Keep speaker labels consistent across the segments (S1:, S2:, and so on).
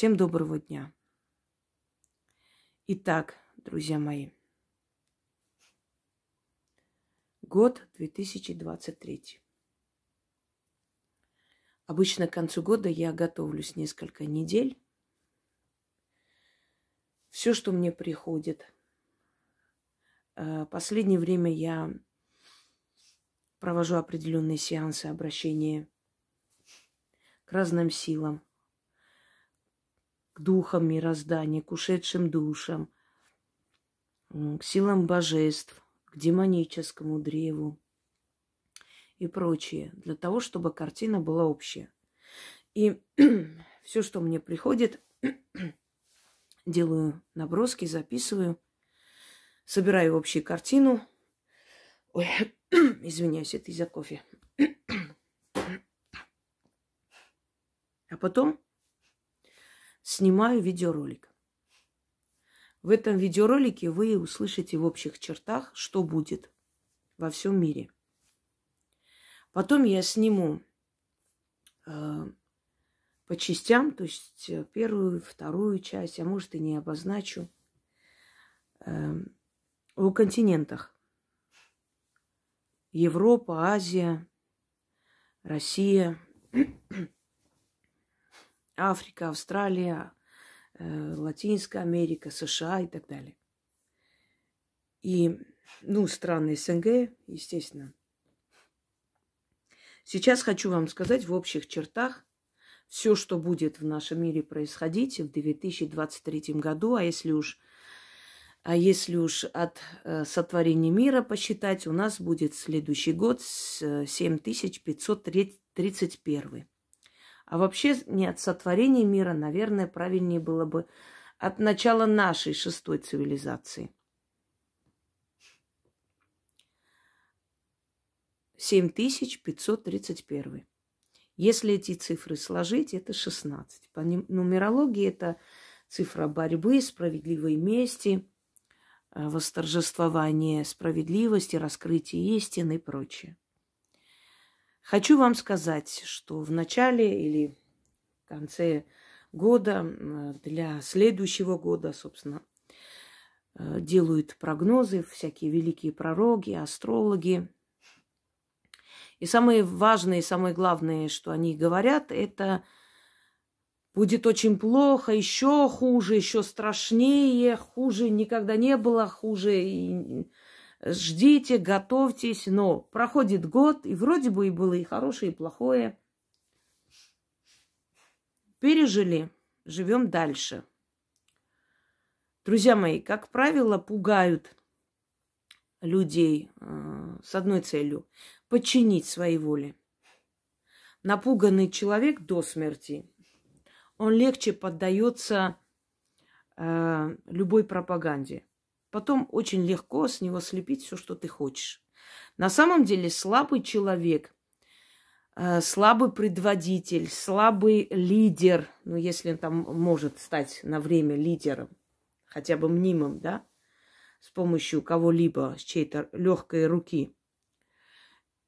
S1: Всем доброго дня. Итак, друзья мои, год 2023. Обычно к концу года я готовлюсь несколько недель. Все, что мне приходит. Э, последнее время я провожу определенные сеансы обращения к разным силам, к духам мироздания, к ушедшим душам, к силам божеств, к демоническому древу и прочее, для того, чтобы картина была общая. И все, что мне приходит, делаю наброски, записываю, собираю общую картину. Ой, извиняюсь, это из-за кофе. А потом снимаю видеоролик. В этом видеоролике вы услышите в общих чертах, что будет во всем мире. Потом я сниму э, по частям, то есть э, первую, вторую часть, а может и не обозначу, э, о континентах. Европа, Азия, Россия, Африка, Австралия, э, Латинская Америка, США и так далее. И, ну, страны СНГ, естественно. Сейчас хочу вам сказать в общих чертах все, что будет в нашем мире происходить в 2023 году, а если уж а если уж от э, сотворения мира посчитать, у нас будет следующий год с 7531. А вообще не от сотворения мира, наверное, правильнее было бы от начала нашей шестой цивилизации. 7531. Если эти цифры сложить, это 16. По нумерологии это цифра борьбы, справедливой мести, э, восторжествования справедливости, раскрытия истины и прочее. Хочу вам сказать, что в начале или в конце года, для следующего года, собственно, э, делают прогнозы всякие великие пророки, астрологи. И самое важное и самое главное, что они говорят, это будет очень плохо, еще хуже, еще страшнее, хуже никогда не было, хуже ждите, готовьтесь, но проходит год, и вроде бы и было и хорошее, и плохое. Пережили, живем дальше. Друзья мои, как правило, пугают людей э, с одной целью – подчинить своей воле. Напуганный человек до смерти, он легче поддается э, любой пропаганде. Потом очень легко с него слепить все, что ты хочешь. На самом деле слабый человек, э, слабый предводитель, слабый лидер, ну, если он там может стать на время лидером, хотя бы мнимым, да, с помощью кого-либо, с чьей-то легкой руки.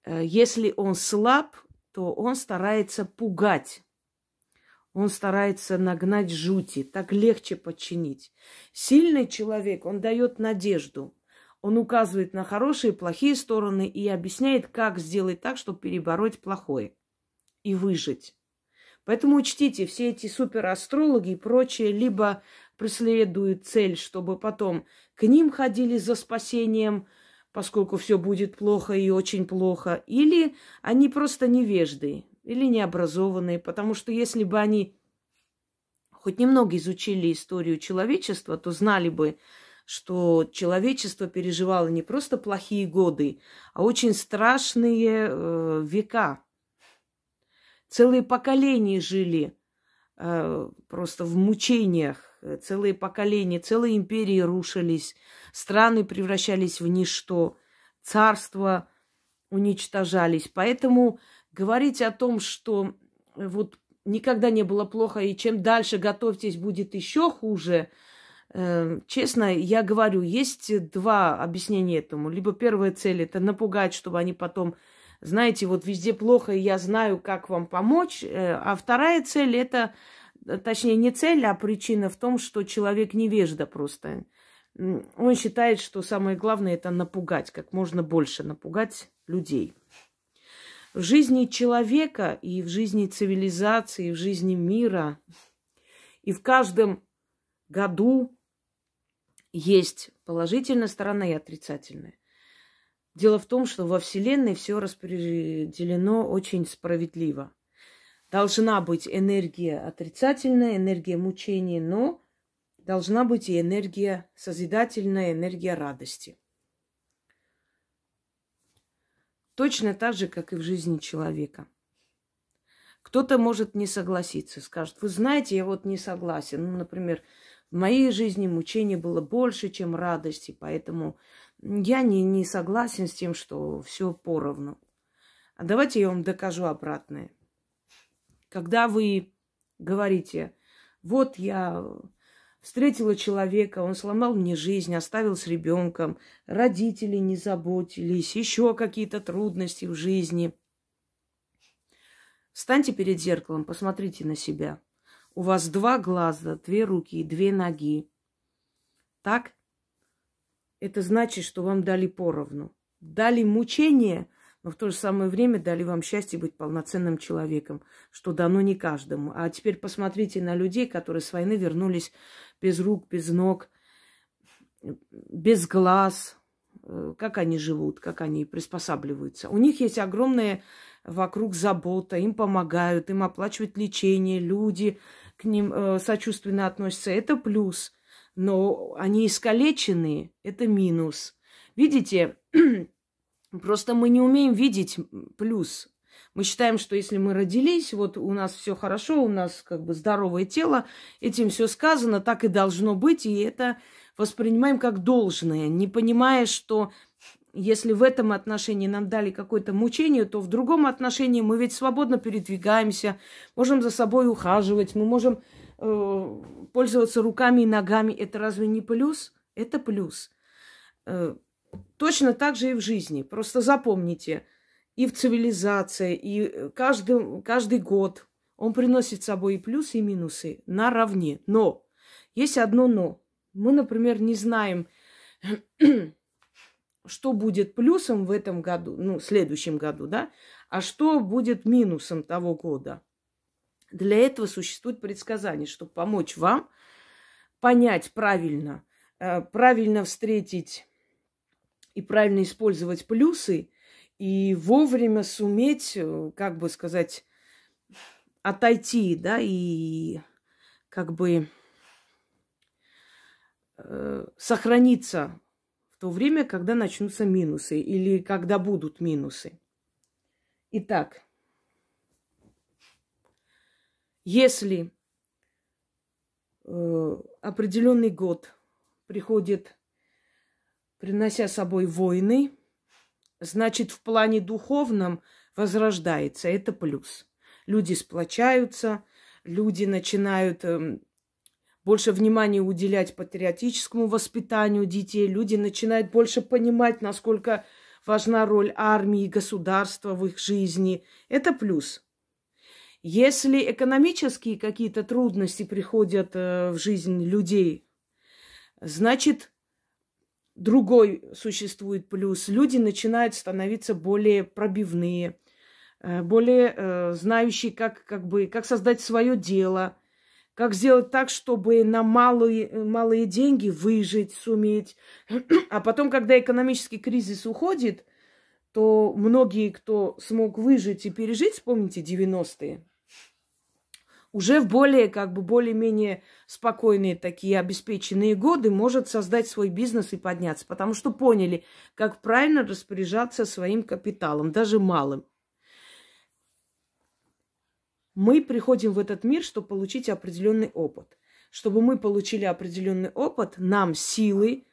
S1: Э, если он слаб, то он старается пугать он старается нагнать жути, так легче подчинить. Сильный человек, он дает надежду. Он указывает на хорошие и плохие стороны и объясняет, как сделать так, чтобы перебороть плохое и выжить. Поэтому учтите, все эти суперастрологи и прочие либо преследуют цель, чтобы потом к ним ходили за спасением, поскольку все будет плохо и очень плохо, или они просто невежды, или необразованные, потому что если бы они хоть немного изучили историю человечества, то знали бы, что человечество переживало не просто плохие годы, а очень страшные э, века. Целые поколения жили э, просто в мучениях, целые поколения, целые империи рушились, страны превращались в ничто, царства уничтожались. Поэтому говорить о том, что э, вот никогда не было плохо, и чем дальше готовьтесь, будет еще хуже. Э, честно, я говорю, есть два объяснения этому. Либо первая цель это напугать, чтобы они потом, знаете, вот везде плохо, и я знаю, как вам помочь. Э, а вторая цель это точнее, не цель, а причина в том, что человек невежда просто. Он считает, что самое главное это напугать, как можно больше напугать людей. В жизни человека и в жизни цивилизации, и в жизни мира, и в каждом году есть положительная сторона и отрицательная. Дело в том, что во Вселенной все распределено очень справедливо. Должна быть энергия отрицательная, энергия мучения, но должна быть и энергия созидательная, энергия радости. Точно так же, как и в жизни человека. Кто-то может не согласиться, скажет, вы знаете, я вот не согласен. Ну, например, в моей жизни мучения было больше, чем радости, поэтому я не, не согласен с тем, что все поровну. А давайте я вам докажу обратное. Когда вы говорите, вот я встретила человека, он сломал мне жизнь, оставил с ребенком, родители не заботились, еще какие-то трудности в жизни. Встаньте перед зеркалом, посмотрите на себя. У вас два глаза, две руки и две ноги. Так? это значит, что вам дали поровну. Дали мучение, но в то же самое время дали вам счастье быть полноценным человеком, что дано не каждому. А теперь посмотрите на людей, которые с войны вернулись без рук, без ног, без глаз, э, как они живут, как они приспосабливаются. У них есть огромная вокруг забота, им помогают, им оплачивают лечение, люди к ним э, сочувственно относятся. Это плюс – но они искалеченные, это минус. Видите, просто мы не умеем видеть плюс. Мы считаем, что если мы родились, вот у нас все хорошо, у нас как бы здоровое тело, этим все сказано, так и должно быть, и это воспринимаем как должное, не понимая, что если в этом отношении нам дали какое-то мучение, то в другом отношении мы ведь свободно передвигаемся, можем за собой ухаживать, мы можем Э, пользоваться руками и ногами, это разве не плюс? Это плюс. Э, точно так же и в жизни. Просто запомните, и в цивилизации, и каждый, каждый год он приносит с собой и плюсы, и минусы наравне. Но есть одно но. Мы, например, не знаем, что будет плюсом в этом году, ну, в следующем году, да, а что будет минусом того года. Для этого существует предсказание, чтобы помочь вам понять правильно, э, правильно встретить и правильно использовать плюсы, и вовремя суметь, э, как бы сказать, отойти, да, и как бы э, сохраниться в то время, когда начнутся минусы или когда будут минусы. Итак, если э, определенный год приходит, принося с собой войны, значит, в плане духовном возрождается. Это плюс. Люди сплочаются, люди начинают э, больше внимания уделять патриотическому воспитанию детей, люди начинают больше понимать, насколько важна роль армии и государства в их жизни. Это плюс. Если экономические какие-то трудности приходят э, в жизнь людей, значит, другой существует плюс. Люди начинают становиться более пробивные, э, более э, знающие, как, как, бы, как создать свое дело, как сделать так, чтобы на малые, малые деньги выжить, суметь. А потом, когда экономический кризис уходит, то многие, кто смог выжить и пережить, вспомните 90-е, уже в более, как бы, более-менее спокойные такие обеспеченные годы может создать свой бизнес и подняться, потому что поняли, как правильно распоряжаться своим капиталом, даже малым. Мы приходим в этот мир, чтобы получить определенный опыт. Чтобы мы получили определенный опыт, нам силы,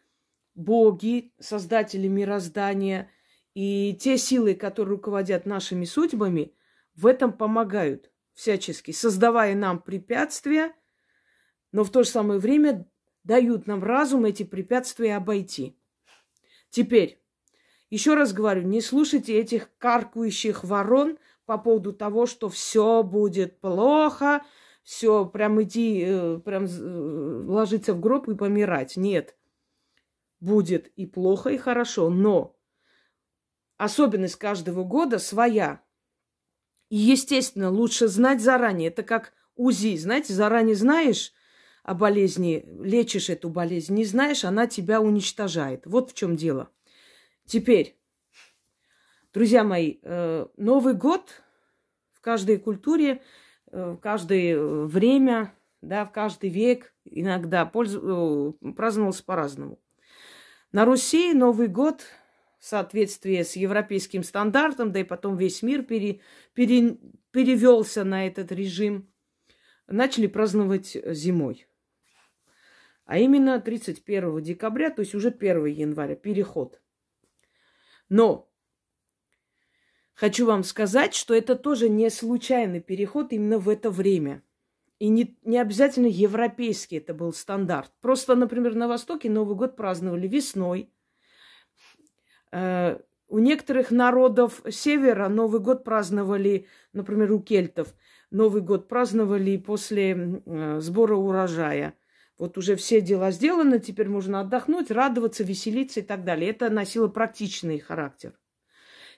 S1: боги, создатели мироздания и те силы, которые руководят нашими судьбами, в этом помогают всячески, создавая нам препятствия, но в то же самое время дают нам разум эти препятствия обойти. Теперь, еще раз говорю, не слушайте этих каркающих ворон по поводу того, что все будет плохо, все, прям иди, э, прям э, ложиться в гроб и помирать. Нет. Будет и плохо, и хорошо, но особенность каждого года своя. И, естественно, лучше знать заранее. Это как УЗИ. Знаете, заранее знаешь о болезни, лечишь эту болезнь. Не знаешь, она тебя уничтожает. Вот в чем дело. Теперь, друзья мои, э, Новый год в каждой культуре, э, в каждое время, да, в каждый век иногда пользу, э, праздновался по-разному. На Руси Новый год соответствии с европейским стандартом, да и потом весь мир пере, пере, перевелся на этот режим, начали праздновать зимой. А именно 31 декабря, то есть уже 1 января, переход. Но хочу вам сказать, что это тоже не случайный переход именно в это время. И не, не обязательно европейский это был стандарт. Просто, например, на Востоке Новый год праздновали весной – у некоторых народов севера Новый год праздновали, например, у кельтов, Новый год праздновали после э, сбора урожая. Вот уже все дела сделаны, теперь можно отдохнуть, радоваться, веселиться и так далее. Это носило практичный характер.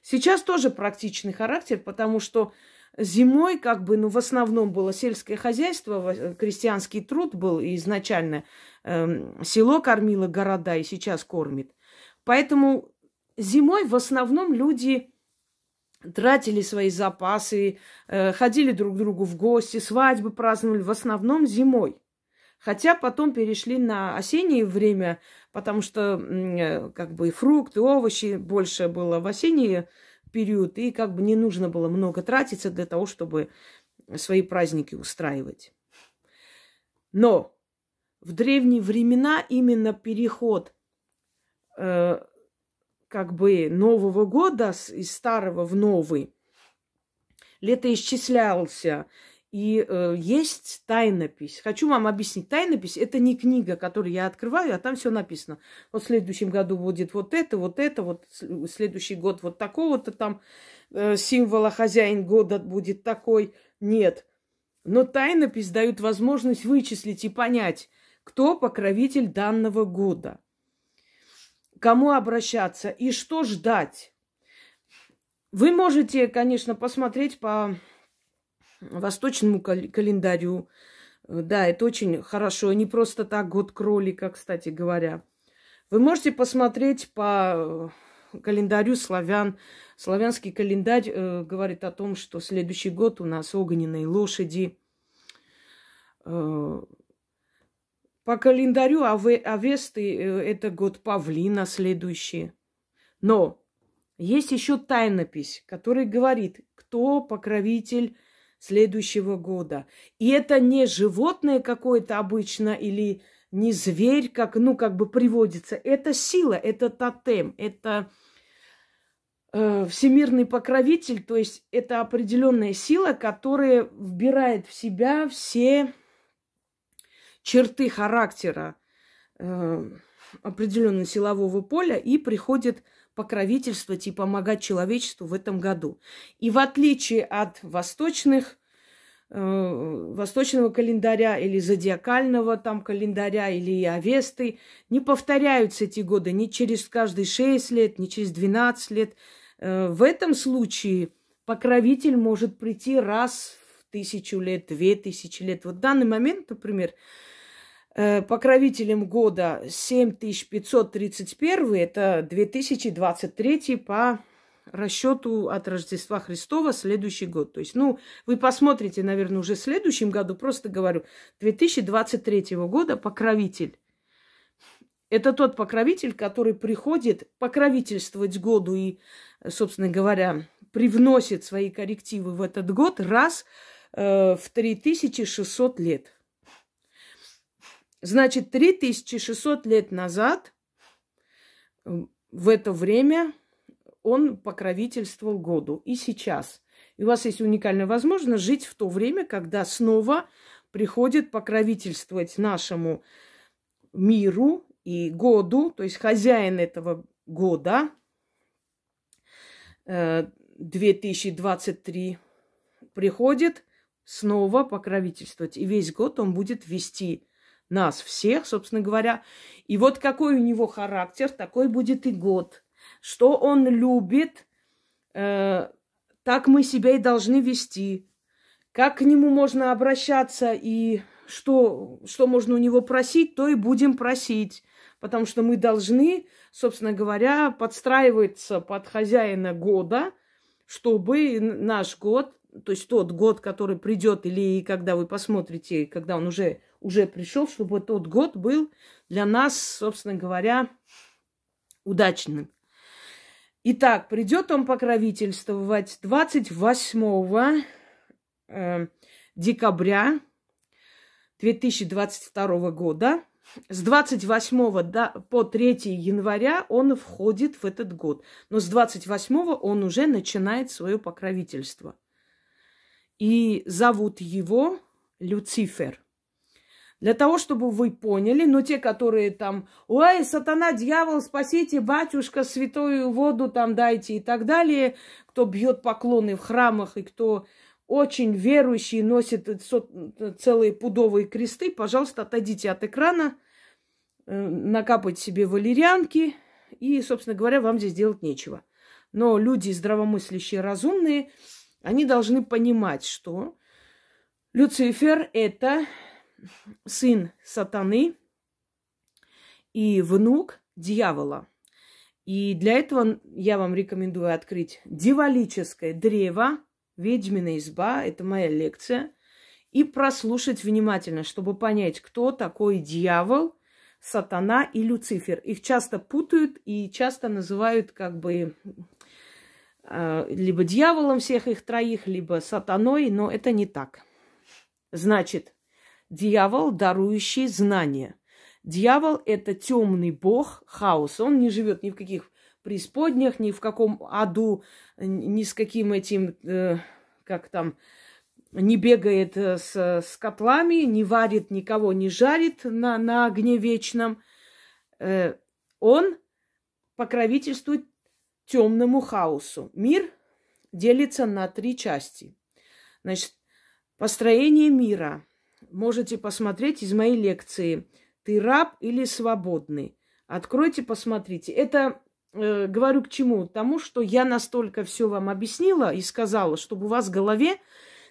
S1: Сейчас тоже практичный характер, потому что зимой как бы, ну, в основном было сельское хозяйство, крестьянский труд был изначально. Э, село кормило города и сейчас кормит. Поэтому зимой в основном люди тратили свои запасы, э, ходили друг к другу в гости, свадьбы праздновали в основном зимой. Хотя потом перешли на осеннее время, потому что э, как бы фрукты, овощи больше было в осенний период, и как бы не нужно было много тратиться для того, чтобы свои праздники устраивать. Но в древние времена именно переход э, как бы Нового года из старого в новый летоисчислялся. И э, есть тайнопись. Хочу вам объяснить. Тайнопись – это не книга, которую я открываю, а там все написано. Вот в следующем году будет вот это, вот это, вот следующий год вот такого-то там э, символа хозяин года будет такой. Нет. Но тайнопись дают возможность вычислить и понять, кто покровитель данного года – кому обращаться и что ждать. Вы можете, конечно, посмотреть по восточному календарю. Да, это очень хорошо. Не просто так год кролика, кстати говоря. Вы можете посмотреть по календарю славян. Славянский календарь э, говорит о том, что следующий год у нас огненные лошади. Э, по календарю Авесты э, это год павлина следующий. Но есть еще тайнопись, которая говорит, кто покровитель следующего года. И это не животное какое-то обычно или не зверь, как, ну, как бы приводится. Это сила, это тотем, это э, всемирный покровитель, то есть это определенная сила, которая вбирает в себя все черты характера э, определенного силового поля и приходит покровительствовать и помогать человечеству в этом году. И в отличие от восточных, э, восточного календаря или зодиакального там календаря или Авесты, не повторяются эти годы ни через каждые 6 лет, ни через 12 лет. Э, в этом случае покровитель может прийти раз в тысячу лет, две тысячи лет. Вот в данный момент, например, покровителем года 7531, это 2023 по расчету от Рождества Христова следующий год. То есть, ну, вы посмотрите, наверное, уже в следующем году, просто говорю, 2023 года покровитель. Это тот покровитель, который приходит покровительствовать году и, собственно говоря, привносит свои коррективы в этот год раз э, в 3600 лет. Значит, 3600 лет назад, в это время, он покровительствовал году. И сейчас. И у вас есть уникальная возможность жить в то время, когда снова приходит покровительствовать нашему миру и году, то есть хозяин этого года, 2023 э, приходит снова покровительствовать. И весь год он будет вести нас всех, собственно говоря. И вот какой у него характер, такой будет и год. Что он любит, э, так мы себя и должны вести. Как к нему можно обращаться и что, что можно у него просить, то и будем просить. Потому что мы должны, собственно говоря, подстраиваться под хозяина года, чтобы наш год, то есть тот год, который придет, или когда вы посмотрите, когда он уже, уже пришел, чтобы тот год был для нас, собственно говоря, удачным. Итак, придет он покровительствовать 28 э, декабря 2022 года. С 28 до, по 3 января он входит в этот год. Но с 28 он уже начинает свое покровительство. И зовут его Люцифер. Для того, чтобы вы поняли, но те, которые там, ой, сатана, дьявол, спасите, батюшка, святую воду там дайте и так далее, кто бьет поклоны в храмах и кто очень верующие носят целые пудовые кресты, пожалуйста, отойдите от экрана, э, накапайте себе валерьянки, и, собственно говоря, вам здесь делать нечего. Но люди здравомыслящие, разумные, они должны понимать, что Люцифер – это сын сатаны и внук дьявола. И для этого я вам рекомендую открыть дьяволическое древо, «Ведьмина изба» – это моя лекция, и прослушать внимательно, чтобы понять, кто такой дьявол, сатана и Люцифер. Их часто путают и часто называют как бы э, либо дьяволом всех их троих, либо сатаной, но это не так. Значит, дьявол, дарующий знания. Дьявол – это темный бог, хаос. Он не живет ни в каких преисподнях, ни в каком аду, ни с каким этим, э, как там, не бегает э, с, с котлами, не варит никого, не жарит на, на огне вечном. Э, он покровительствует темному хаосу. Мир делится на три части. Значит, построение мира. Можете посмотреть из моей лекции «Ты раб или свободный?» Откройте, посмотрите. Это э, говорю к чему? Тому, что я настолько все вам объяснила и сказала, чтобы у вас в голове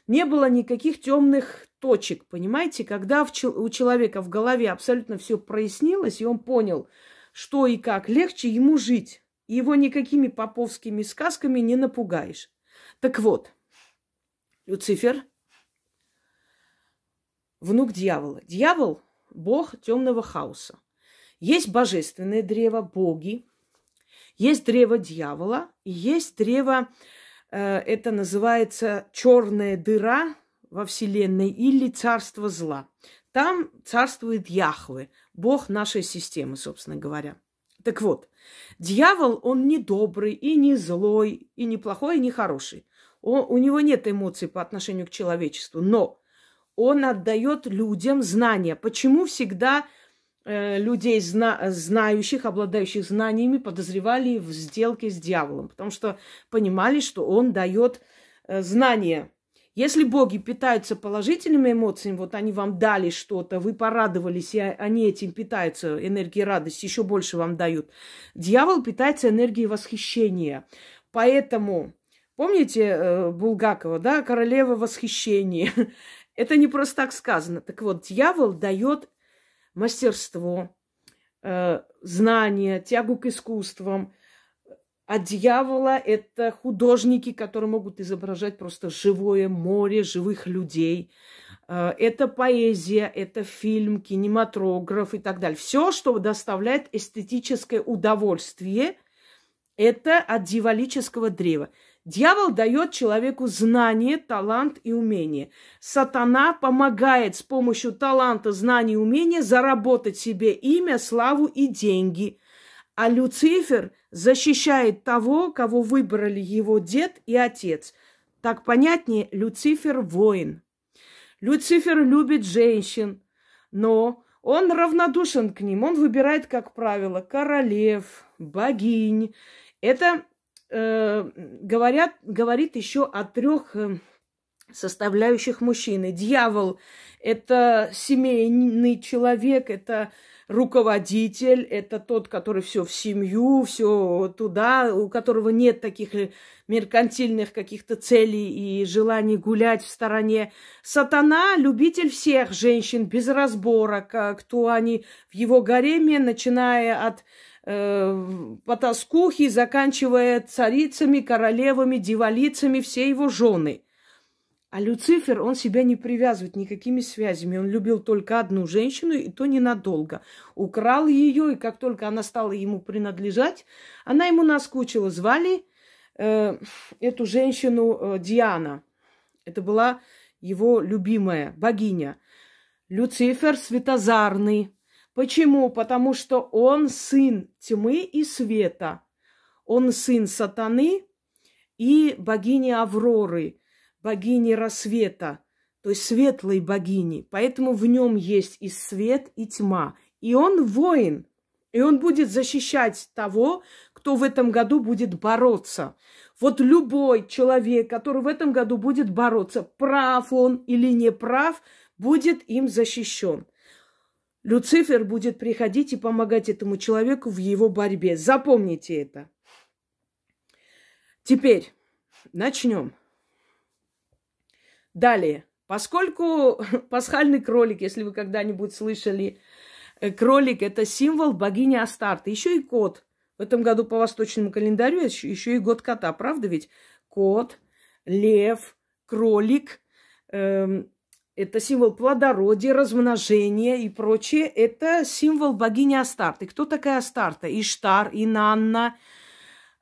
S1: не было никаких темных точек, понимаете? Когда в, у человека в голове абсолютно все прояснилось, и он понял, что и как легче ему жить. Его никакими поповскими сказками не напугаешь. Так вот, Люцифер, внук дьявола. Дьявол – бог темного хаоса. Есть божественное древо, боги, есть древо дьявола, и есть древо, э, это называется черная дыра во Вселенной или царство зла. Там царствует Яхве, бог нашей системы, собственно говоря. Так вот, дьявол, он не добрый и не злой, и не плохой, и не хороший. Он, у него нет эмоций по отношению к человечеству, но он отдает людям знания. Почему всегда Э, людей, зна- знающих, обладающих знаниями, подозревали в сделке с дьяволом, потому что понимали, что он дает э, знания. Если боги питаются положительными эмоциями, вот они вам дали что-то, вы порадовались, и они этим питаются, энергией радости, еще больше вам дают. Дьявол питается энергией восхищения. Поэтому, помните э, Булгакова, да, королева восхищения? Это не просто так сказано. Так вот, дьявол дает мастерство, э, знания, тягу к искусствам. А дьявола – это художники, которые могут изображать просто живое море живых людей. Э, это поэзия, это фильм, кинематограф и так далее. Все, что доставляет эстетическое удовольствие, это от дьяволического древа. Дьявол дает человеку знание, талант и умение. Сатана помогает с помощью таланта, знаний и умения заработать себе имя, славу и деньги. А Люцифер защищает того, кого выбрали его дед и отец. Так понятнее, Люцифер – воин. Люцифер любит женщин, но он равнодушен к ним. Он выбирает, как правило, королев, богинь. Это Э, говорят, говорит еще о трех э, составляющих мужчины. Дьявол – это семейный человек, это руководитель, это тот, который все в семью, все туда, у которого нет таких меркантильных каких-то целей и желаний гулять в стороне. Сатана – любитель всех женщин без разбора, кто они в его гареме, начиная от э, потаскухи, заканчивая царицами, королевами, дивалицами, все его жены – а Люцифер, он себя не привязывает никакими связями. Он любил только одну женщину, и то ненадолго. Украл ее, и как только она стала ему принадлежать, она ему наскучила. Звали э, эту женщину э, Диана. Это была его любимая богиня. Люцифер светозарный. Почему? Потому что он сын тьмы и света. Он сын сатаны и богини Авроры – богини рассвета, то есть светлой богини. Поэтому в нем есть и свет, и тьма. И он воин. И он будет защищать того, кто в этом году будет бороться. Вот любой человек, который в этом году будет бороться, прав он или не прав, будет им защищен. Люцифер будет приходить и помогать этому человеку в его борьбе. Запомните это. Теперь начнем. Далее. Поскольку пасхальный кролик, если вы когда-нибудь слышали, э, кролик – это символ богини Астарты. Еще и кот. В этом году по восточному календарю еще и год кота. Правда ведь? Кот, лев, кролик эм, это символ плодородия, размножения и прочее. Это символ богини Астарты. Кто такая Астарта? Иштар, Инанна,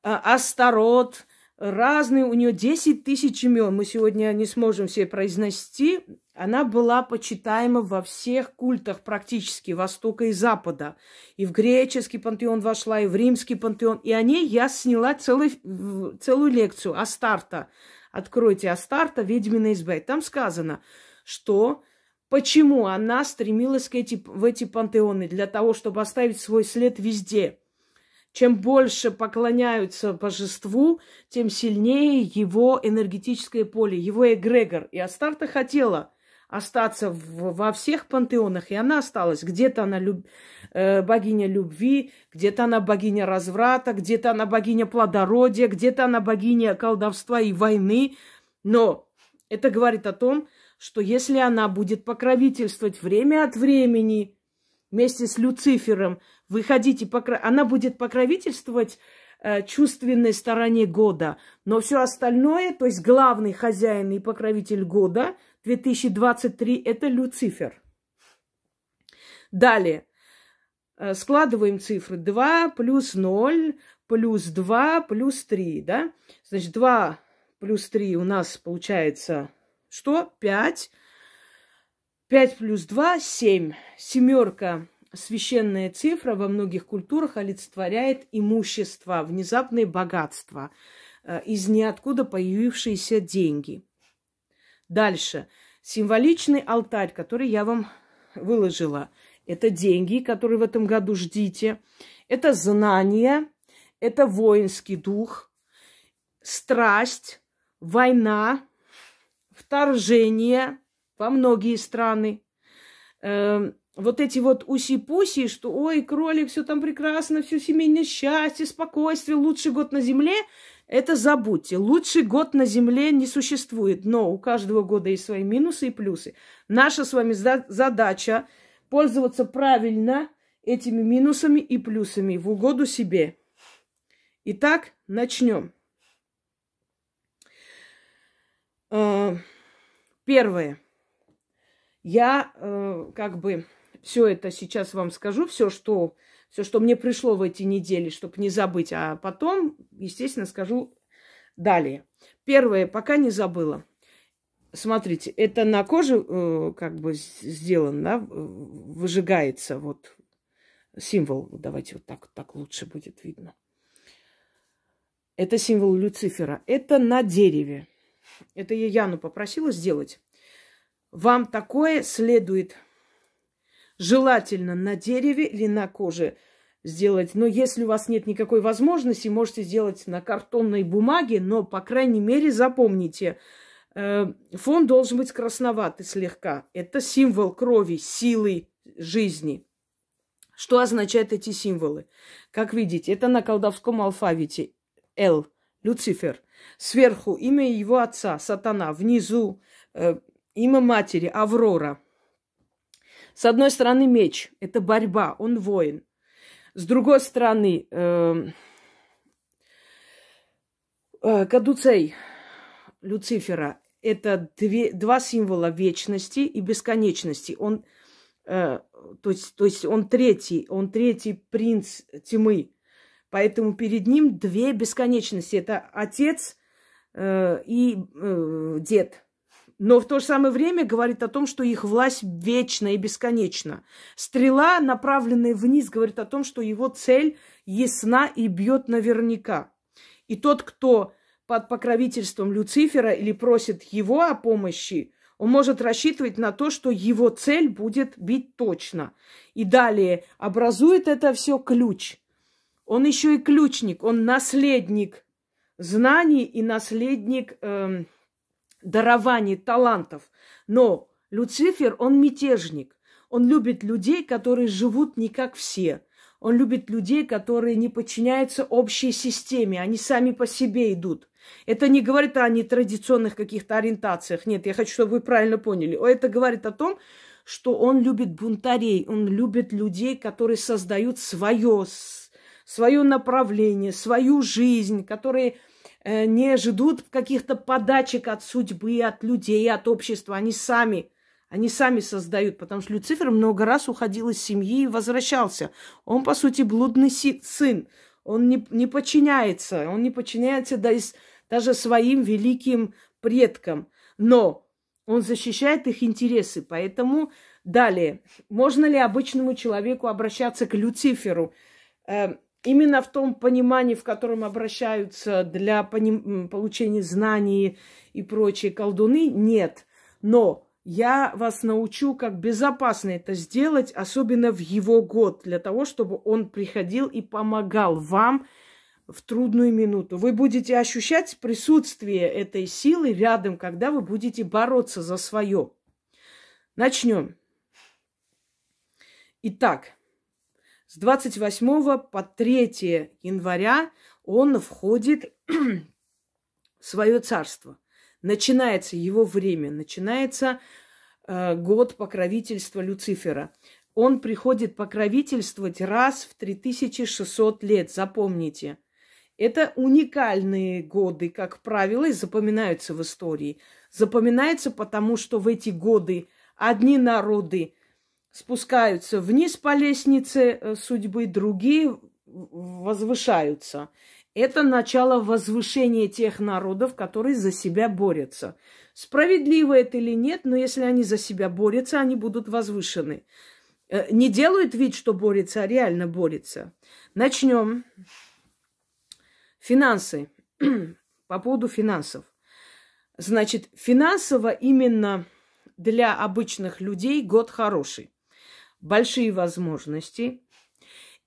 S1: э, Астарот, разные, у нее 10 тысяч имен. Мы сегодня не сможем все произнести. Она была почитаема во всех культах практически Востока и Запада. И в греческий пантеон вошла, и в римский пантеон. И о ней я сняла целый, целую лекцию Астарта. Откройте Астарта, ведьмина изба. Там сказано, что почему она стремилась к эти, в эти пантеоны, для того, чтобы оставить свой след везде – чем больше поклоняются божеству, тем сильнее его энергетическое поле, его эгрегор. И Астарта хотела остаться в, во всех пантеонах, и она осталась. Где-то она люб, э, богиня любви, где-то она богиня разврата, где-то она богиня плодородия, где-то она богиня колдовства и войны. Но это говорит о том, что если она будет покровительствовать время от времени вместе с Люцифером, вы хотите, покро... она будет покровительствовать э, чувственной стороне года, но все остальное, то есть главный хозяин и покровитель года 2023 это Люцифер. Далее. Э, складываем цифры. 2 плюс 0 плюс 2 плюс 3, да? Значит, 2 плюс 3 у нас получается что? 5. 5 плюс 2 – 7. Семерка священная цифра во многих культурах олицетворяет имущество, внезапное богатство, э, из ниоткуда появившиеся деньги. Дальше. Символичный алтарь, который я вам выложила. Это деньги, которые в этом году ждите. Это знание, это воинский дух, страсть, война, вторжение во многие страны, эм, вот эти вот уси-пуси, что ой, кролик, все там прекрасно, все семейное счастье, спокойствие, лучший год на земле, это забудьте. Лучший год на земле не существует, но у каждого года есть свои минусы и плюсы. Наша с вами задача пользоваться правильно этими минусами и плюсами в угоду себе. Итак, начнем. Э, первое. Я э, как бы все это сейчас вам скажу, все, что, все, что мне пришло в эти недели, чтобы не забыть. А потом, естественно, скажу далее. Первое, пока не забыла. Смотрите, это на коже э, как бы сделано, да, выжигается вот символ. Давайте вот так, так лучше будет видно. Это символ Люцифера. Это на дереве. Это я Яну попросила сделать. Вам такое следует Желательно на дереве или на коже сделать. Но если у вас нет никакой возможности, можете сделать на картонной бумаге, но, по крайней мере, запомните, Э, фон должен быть красноватый слегка. Это символ крови, силы жизни. Что означают эти символы? Как видите, это на колдовском алфавите. Л. Люцифер. Сверху имя его отца, сатана. Внизу э, имя матери, Аврора. С одной стороны меч. Это борьба, он воин. С другой стороны э, э, Кадуцей Люцифера. Это две, два символа вечности и бесконечности. Он, э, то, есть, то есть он третий, он третий принц тьмы. Поэтому перед ним две бесконечности. Это отец э, и э, дед. Но в то же самое время говорит о том, что их власть вечна и бесконечна. Стрела, направленная вниз, говорит о том, что его цель ясна и бьет наверняка. И тот, кто под покровительством Люцифера или просит его о помощи, он может рассчитывать на то, что его цель будет бить точно. И далее образует это все ключ – он еще и ключник, он наследник знаний и наследник э, дарований, талантов. Но Люцифер, он мятежник. Он любит людей, которые живут не как все. Он любит людей, которые не подчиняются общей системе. Они сами по себе идут. Это не говорит о нетрадиционных каких-то ориентациях. Нет, я хочу, чтобы вы правильно поняли. Это говорит о том, что он любит бунтарей, он любит людей, которые создают свое, свое направление, свою жизнь, которые э, не ждут каких-то подачек от судьбы, от людей, от общества. Они сами, они сами создают, потому что Люцифер много раз уходил из семьи и возвращался. Он, по сути, блудный сын. Он не, не подчиняется, он не подчиняется даже своим великим предкам. Но он защищает их интересы. Поэтому далее, можно ли обычному человеку обращаться к Люциферу? Именно в том понимании, в котором обращаются для получения знаний и прочие колдуны, нет. Но я вас научу, как безопасно это сделать, особенно в его год, для того, чтобы он приходил и помогал вам в трудную минуту. Вы будете ощущать присутствие этой силы рядом, когда вы будете бороться за свое. Начнем. Итак, с 28 по 3 января он входит в свое царство. Начинается его время, начинается э, год покровительства Люцифера. Он приходит покровительствовать раз в 3600 лет, запомните. Это уникальные годы, как правило, и запоминаются в истории. Запоминаются потому, что в эти годы одни народы спускаются вниз по лестнице э, судьбы, другие возвышаются. Это начало возвышения тех народов, которые за себя борются. Справедливо это или нет, но если они за себя борются, они будут возвышены. Э, не делают вид, что борются, а реально борются. Начнем. Финансы. По поводу финансов. Значит, финансово именно для обычных людей год хороший большие возможности.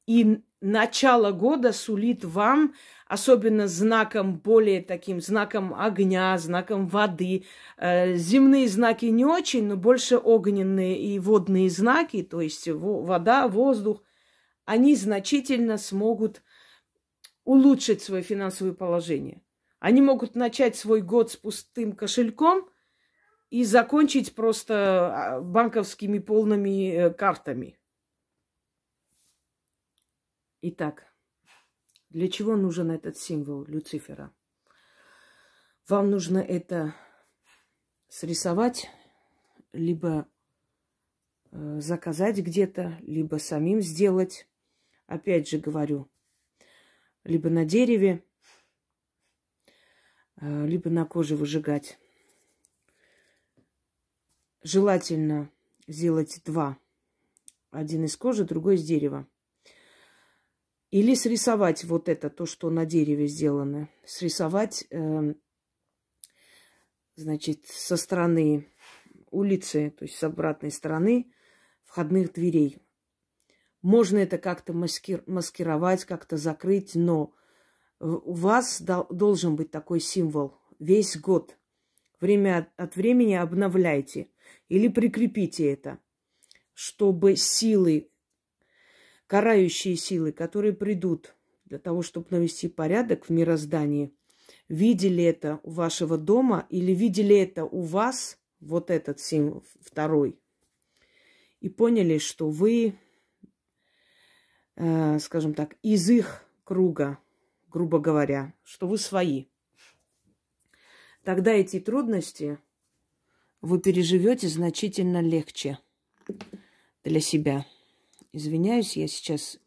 S1: И начало года сулит вам, особенно знаком более таким, знаком огня, знаком воды. Э, земные знаки не очень, но больше огненные и водные знаки, то есть вода, воздух, они значительно смогут улучшить свое финансовое положение. Они могут начать свой год с пустым кошельком – и закончить просто а, банковскими полными э, картами. Итак, для чего нужен этот символ Люцифера? Вам нужно это срисовать, либо э, заказать где-то, либо самим сделать. Опять же говорю, либо на дереве, э, либо на коже выжигать. Желательно сделать два. Один из кожи, другой из дерева. Или срисовать вот это, то, что на дереве сделано. Срисовать, э, значит, со стороны улицы, то есть с обратной стороны входных дверей. Можно это как-то маскир, маскировать, как-то закрыть, но у вас дол- должен быть такой символ весь год – время от времени обновляйте или прикрепите это, чтобы силы, карающие силы, которые придут для того, чтобы навести порядок в мироздании, видели это у вашего дома или видели это у вас, вот этот символ второй, и поняли, что вы, э, скажем так, из их круга, грубо говоря, что вы свои. Тогда эти трудности вы переживете значительно легче для себя. Извиняюсь, я сейчас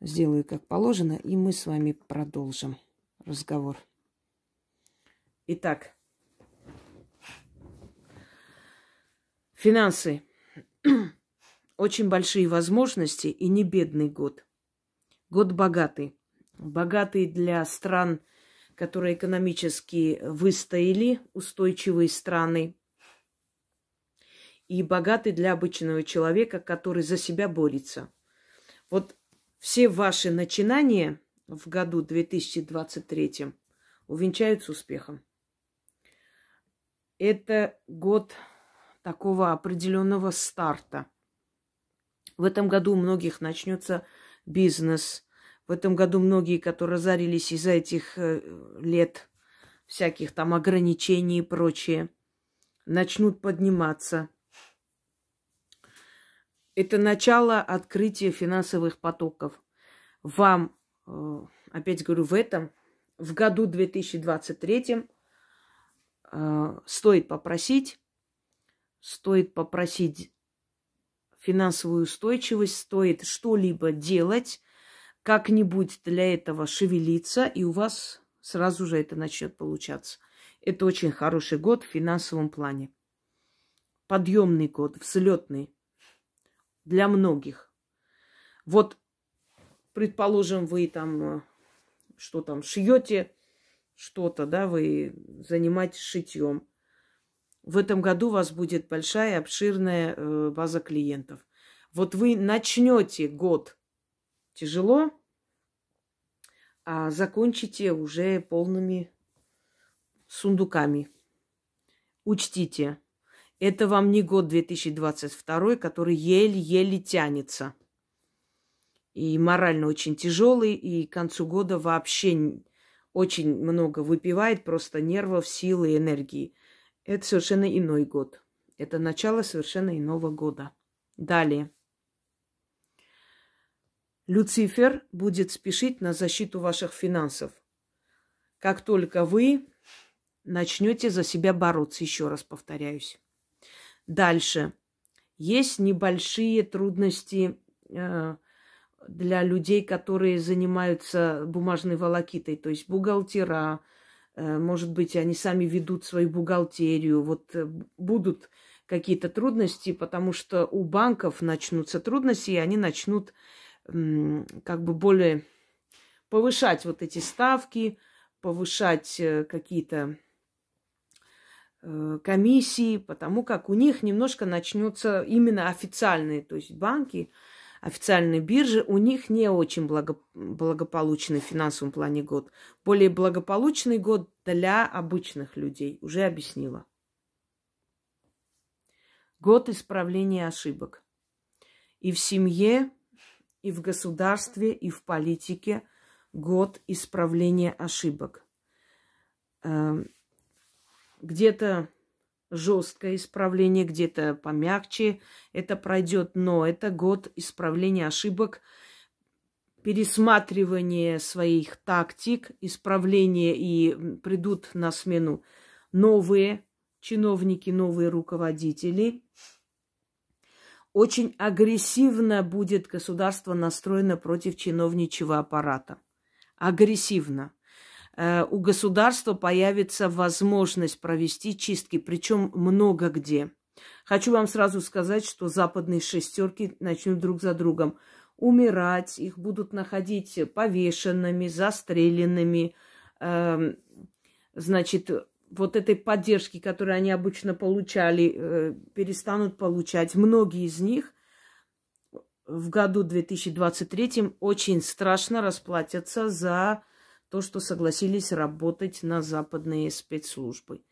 S1: сделаю как положено, и мы с вами продолжим разговор. Итак, финансы. Очень большие возможности и не бедный год. Год богатый. Богатый для стран, которые экономически выстояли, устойчивые страны. И богатый для обычного человека, который за себя борется. Вот все ваши начинания в году 2023 увенчаются успехом. Это год такого определенного старта. В этом году у многих начнется бизнес. В этом году многие, которые разорились из-за этих э, лет всяких там ограничений и прочее, начнут подниматься. Это начало открытия финансовых потоков. Вам, э, опять говорю, в этом, в году 2023 э, стоит попросить, стоит попросить финансовую устойчивость, стоит что-либо делать, как-нибудь для этого шевелиться, и у вас сразу же это начнет получаться. Это очень хороший год в финансовом плане. Подъемный год, взлетный для многих. Вот, предположим, вы там, э, что там, шьете что-то, да, вы занимаетесь шитьем. В этом году у вас будет большая, обширная э, база клиентов. Вот вы начнете год тяжело, а закончите уже полными сундуками. Учтите, это вам не год 2022, который еле-еле тянется. И морально очень тяжелый, и к концу года вообще очень много выпивает просто нервов, силы и энергии. Это совершенно иной год. Это начало совершенно иного года. Далее. Люцифер будет спешить на защиту ваших финансов. Как только вы начнете за себя бороться, еще раз повторяюсь. Дальше. Есть небольшие трудности э, для людей, которые занимаются бумажной волокитой, то есть бухгалтера, э, может быть, они сами ведут свою бухгалтерию. Вот э, будут какие-то трудности, потому что у банков начнутся трудности, и они начнут как бы более повышать вот эти ставки, повышать э, какие-то Э, комиссии, потому как у них немножко начнется именно официальные, то есть банки, официальные биржи, у них не очень благо, благополучный в финансовом плане год. Более благополучный год для обычных людей, уже объяснила. Год исправления ошибок. И в семье, и в государстве, и в политике год исправления ошибок эм, где-то жесткое исправление, где-то помягче это пройдет, но это год исправления ошибок, пересматривания своих тактик, исправления и придут на смену новые чиновники, новые руководители. Очень агрессивно будет государство настроено против чиновничьего аппарата. Агрессивно. Э, у государства появится возможность провести чистки, причем много где. Хочу вам сразу сказать, что западные шестерки начнут друг за другом умирать, их будут находить повешенными, застреленными. Эм, значит, вот этой поддержки, которую они обычно получали, э, перестанут получать. Многие из них в году 2023 очень страшно расплатятся за то, что согласились работать на западные спецслужбы.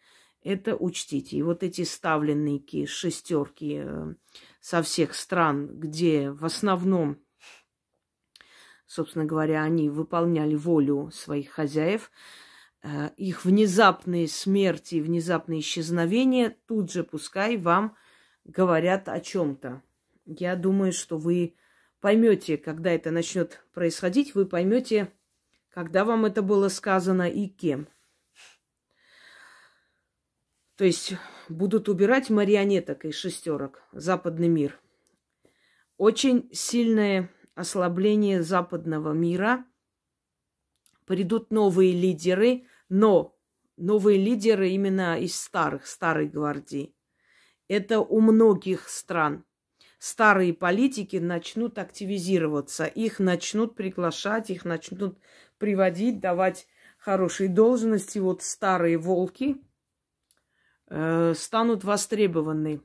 S1: Это учтите. И вот эти ставленники, шестерки э, со всех стран, где в основном, собственно говоря, они выполняли волю своих хозяев, их внезапные смерти, внезапные исчезновения тут же пускай вам говорят о чем-то. Я думаю, что вы поймете, когда это начнет происходить, вы поймете, когда вам это было сказано и кем. То есть будут убирать марионеток из шестерок, западный мир. Очень сильное ослабление западного мира. Придут новые лидеры, но новые лидеры именно из старых, старой гвардии. Это у многих стран. Старые политики начнут активизироваться, их начнут приглашать, их начнут приводить, давать хорошие должности. Вот старые волки – э, станут востребованы.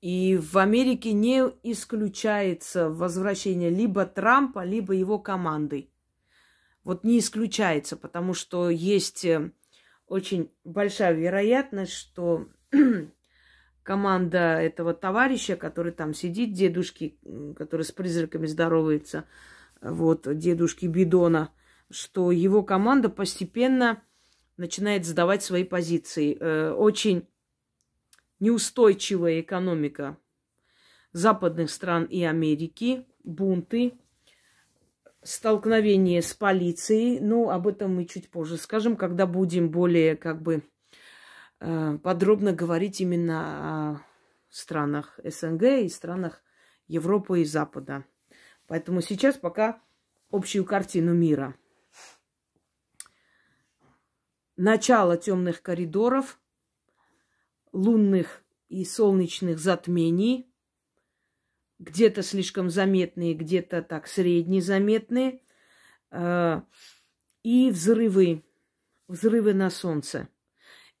S1: И в Америке не исключается возвращение либо Трампа, либо его команды. Вот не исключается, потому что есть э, очень большая вероятность, что команда этого товарища, который там сидит, дедушки, который с призраками здоровается, вот, дедушки Бидона, что его команда постепенно начинает сдавать свои позиции. Э, очень неустойчивая экономика западных стран и Америки, бунты, столкновение с полицией. Ну, об этом мы чуть позже скажем, когда будем более как бы э, подробно говорить именно о странах СНГ и странах Европы и Запада. Поэтому сейчас пока общую картину мира – начало темных коридоров, лунных и солнечных затмений, где-то слишком заметные, где-то так средне заметные, э, и взрывы, взрывы на солнце.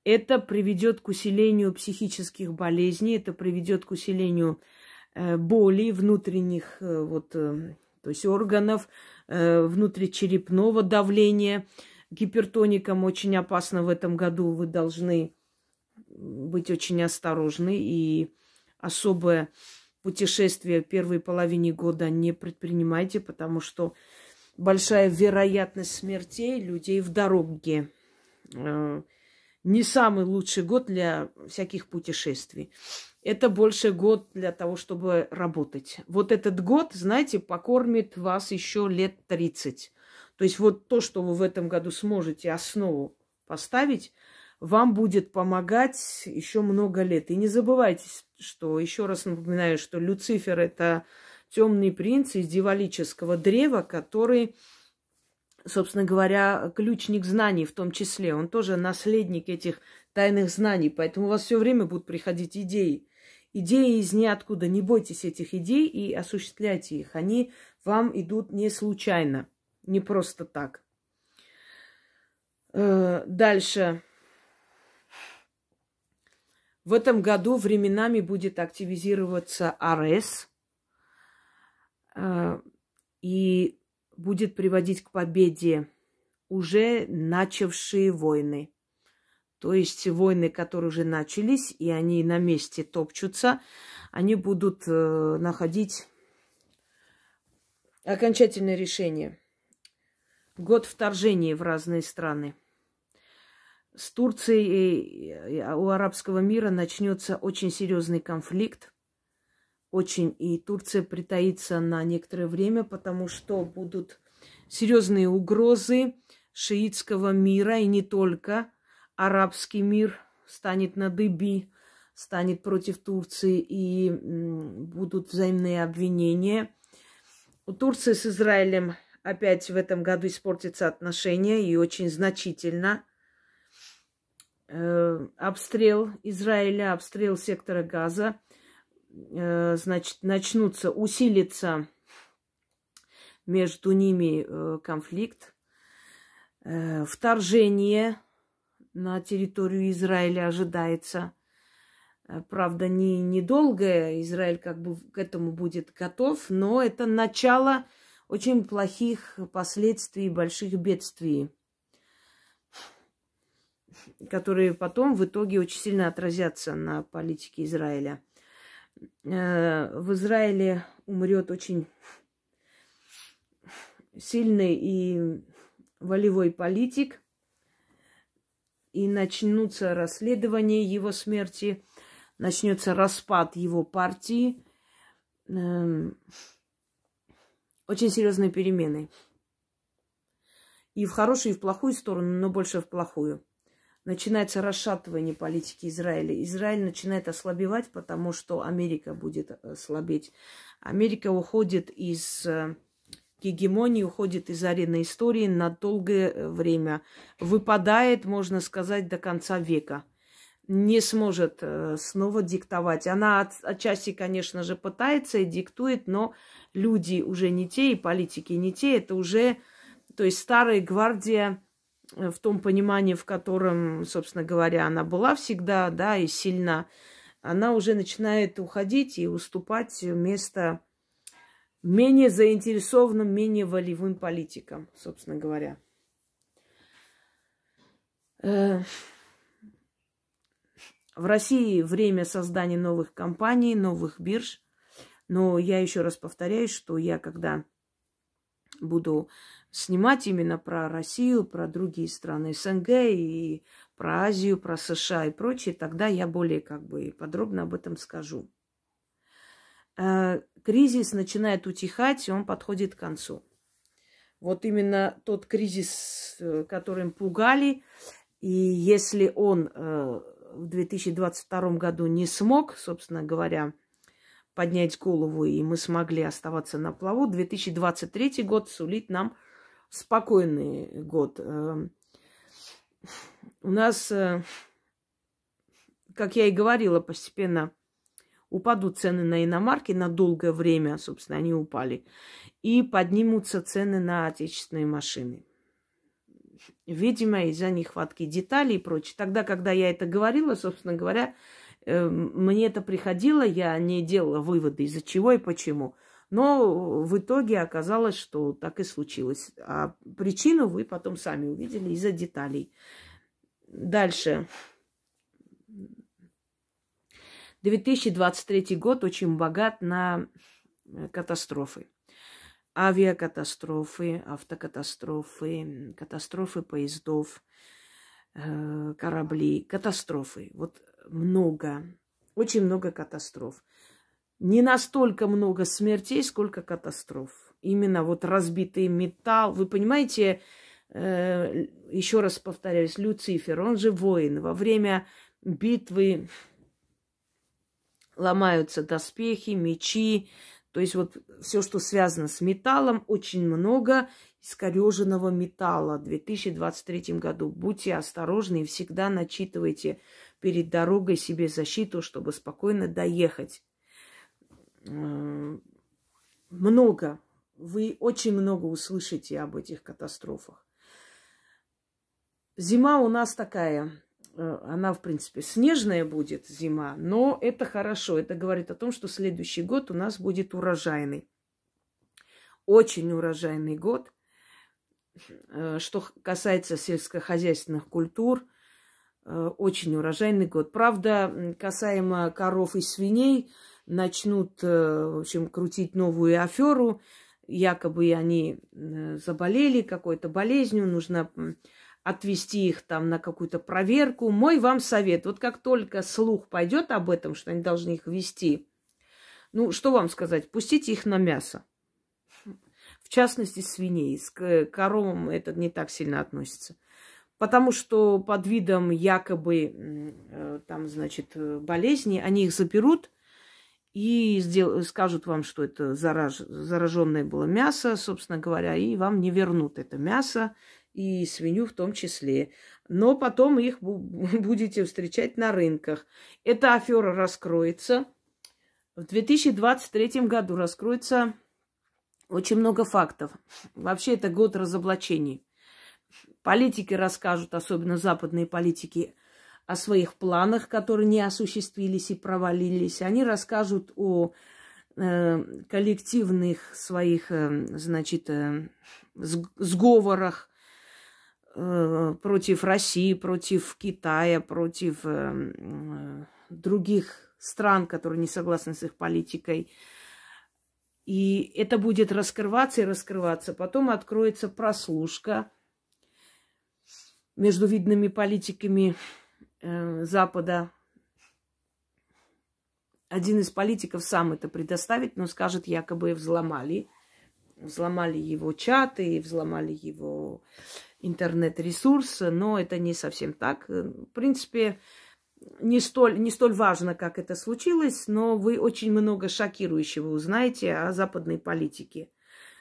S1: Это приведет к усилению психических болезней, это приведет к усилению э, боли внутренних э, вот, то есть органов, внутричерепного давления – гипертоникам очень опасно в этом году. Вы должны быть очень осторожны и особое путешествие в первой половине года не предпринимайте, потому что большая вероятность смертей людей в дороге. Э, не самый лучший год для всяких путешествий. Это больше год для того, чтобы работать. Вот этот год, знаете, покормит вас еще лет 30. То есть вот то, что вы в этом году сможете основу поставить, вам будет помогать еще много лет. И не забывайте, что, еще раз напоминаю, что Люцифер – это темный принц из дьяволического древа, который, собственно говоря, ключник знаний в том числе. Он тоже наследник этих тайных знаний. Поэтому у вас все время будут приходить идеи. Идеи из ниоткуда. Не бойтесь этих идей и осуществляйте их. Они вам идут не случайно не просто так. Э, дальше. В этом году временами будет активизироваться АРС э, и будет приводить к победе уже начавшие войны. То есть войны, которые уже начались, и они на месте топчутся, они будут э, находить окончательное решение год вторжения в разные страны. С Турцией у арабского мира начнется очень серьезный конфликт. Очень. И Турция притаится на некоторое время, потому что будут серьезные угрозы шиитского мира, и не только. Арабский мир станет на дыбе, станет против Турции, и будут взаимные обвинения. У Турции с Израилем опять в этом году испортятся отношения и очень значительно. Э, обстрел Израиля, обстрел сектора Газа, э, значит, начнутся, усилится между ними э, конфликт. Вторжение на территорию Израиля ожидается. Правда, не недолгое. Израиль как бы к этому будет готов, но это начало очень плохих последствий, больших бедствий, которые потом в итоге очень сильно отразятся на политике Израиля. Э, в Израиле умрет очень сильный и волевой политик, и начнутся расследования его смерти, начнется распад его партии. Эм, очень серьезные перемены. И в хорошую, и в плохую сторону, но больше в плохую. Начинается расшатывание политики Израиля. Израиль начинает ослабевать, потому что Америка будет э, слабеть. Америка уходит из э, гегемонии, уходит из арены истории на долгое э, время. Выпадает, можно сказать, до конца века. Не сможет снова диктовать. Она от, отчасти, конечно же, пытается и диктует, но люди уже не те, и политики не те, это уже, то есть старая гвардия в том понимании, в котором, собственно говоря, она была всегда, да, и сильна, она уже начинает уходить и уступать место менее заинтересованным, менее волевым политикам, собственно говоря. Э, в России время создания новых компаний, новых бирж. Но я еще раз повторяю, что я когда буду снимать именно про Россию, про другие страны СНГ и про Азию, про США и прочее, тогда я более как бы подробно об этом скажу. Э, кризис начинает утихать, и он подходит к концу. Вот именно тот кризис, э, которым пугали, и если он э, в 2022 году не смог, собственно говоря, поднять голову, и мы смогли оставаться на плаву. 2023 год сулит нам спокойный год. Эм, у нас, э, как я и говорила, постепенно упадут цены на иномарки на долгое время, собственно, они упали, и поднимутся цены на отечественные машины. Видимо, из-за нехватки деталей и прочее. Тогда, когда я это говорила, собственно говоря, Эм, мне это приходило, я не делала выводы, из-за чего и почему. Но в итоге оказалось, что так и случилось. А причину вы потом сами увидели из-за деталей. Дальше. 2023 год очень богат на катастрофы. Авиакатастрофы, автокатастрофы, катастрофы поездов, э, кораблей, катастрофы. Вот много, очень много катастроф. Не настолько много смертей, сколько катастроф. Именно вот разбитый металл. Вы понимаете, э, еще раз повторяюсь, Люцифер, он же воин. Во время битвы ломаются доспехи, мечи. То есть вот все, что связано с металлом, очень много искореженного металла в 2023 году. Будьте осторожны и всегда начитывайте перед дорогой себе защиту, чтобы спокойно доехать. Много. Вы очень много услышите об этих катастрофах. Зима у нас такая, э, она, в принципе, снежная будет зима, но это хорошо. Это говорит о том, что следующий год у нас будет урожайный. Очень урожайный год. Э, что касается сельскохозяйственных культур, Э, очень урожайный год. Правда, касаемо коров и свиней, начнут, э, в общем, крутить новую аферу. Якобы они э, заболели какой-то болезнью, нужно отвести их там на какую-то проверку. Мой вам совет, вот как только слух пойдет об этом, что они должны их вести, ну, что вам сказать, пустите их на мясо. В частности, свиней. К коровам это не так сильно относится. Потому что под видом якобы э, там, значит, болезни они их заберут и сдел... скажут вам, что это зараж... зараженное было мясо, собственно говоря, и вам не вернут это мясо и свинью в том числе. Но потом их будете встречать на рынках. Эта афера раскроется. В 2023 году раскроется очень много фактов. Вообще это год разоблачений. Политики расскажут, особенно западные политики, о своих планах, которые не осуществились и провалились. Они расскажут о э, коллективных своих, э, значит, э, сговорах э, против России, против Китая, против э, э, других стран, которые не согласны с их политикой. И это будет раскрываться и раскрываться. Потом откроется прослушка между видными политиками э, Запада. Один из политиков сам это предоставит, но скажет, якобы взломали. Взломали его чаты, взломали его интернет-ресурсы, но это не совсем так. В принципе, не столь, не столь важно, как это случилось, но вы очень много шокирующего узнаете о западной политике.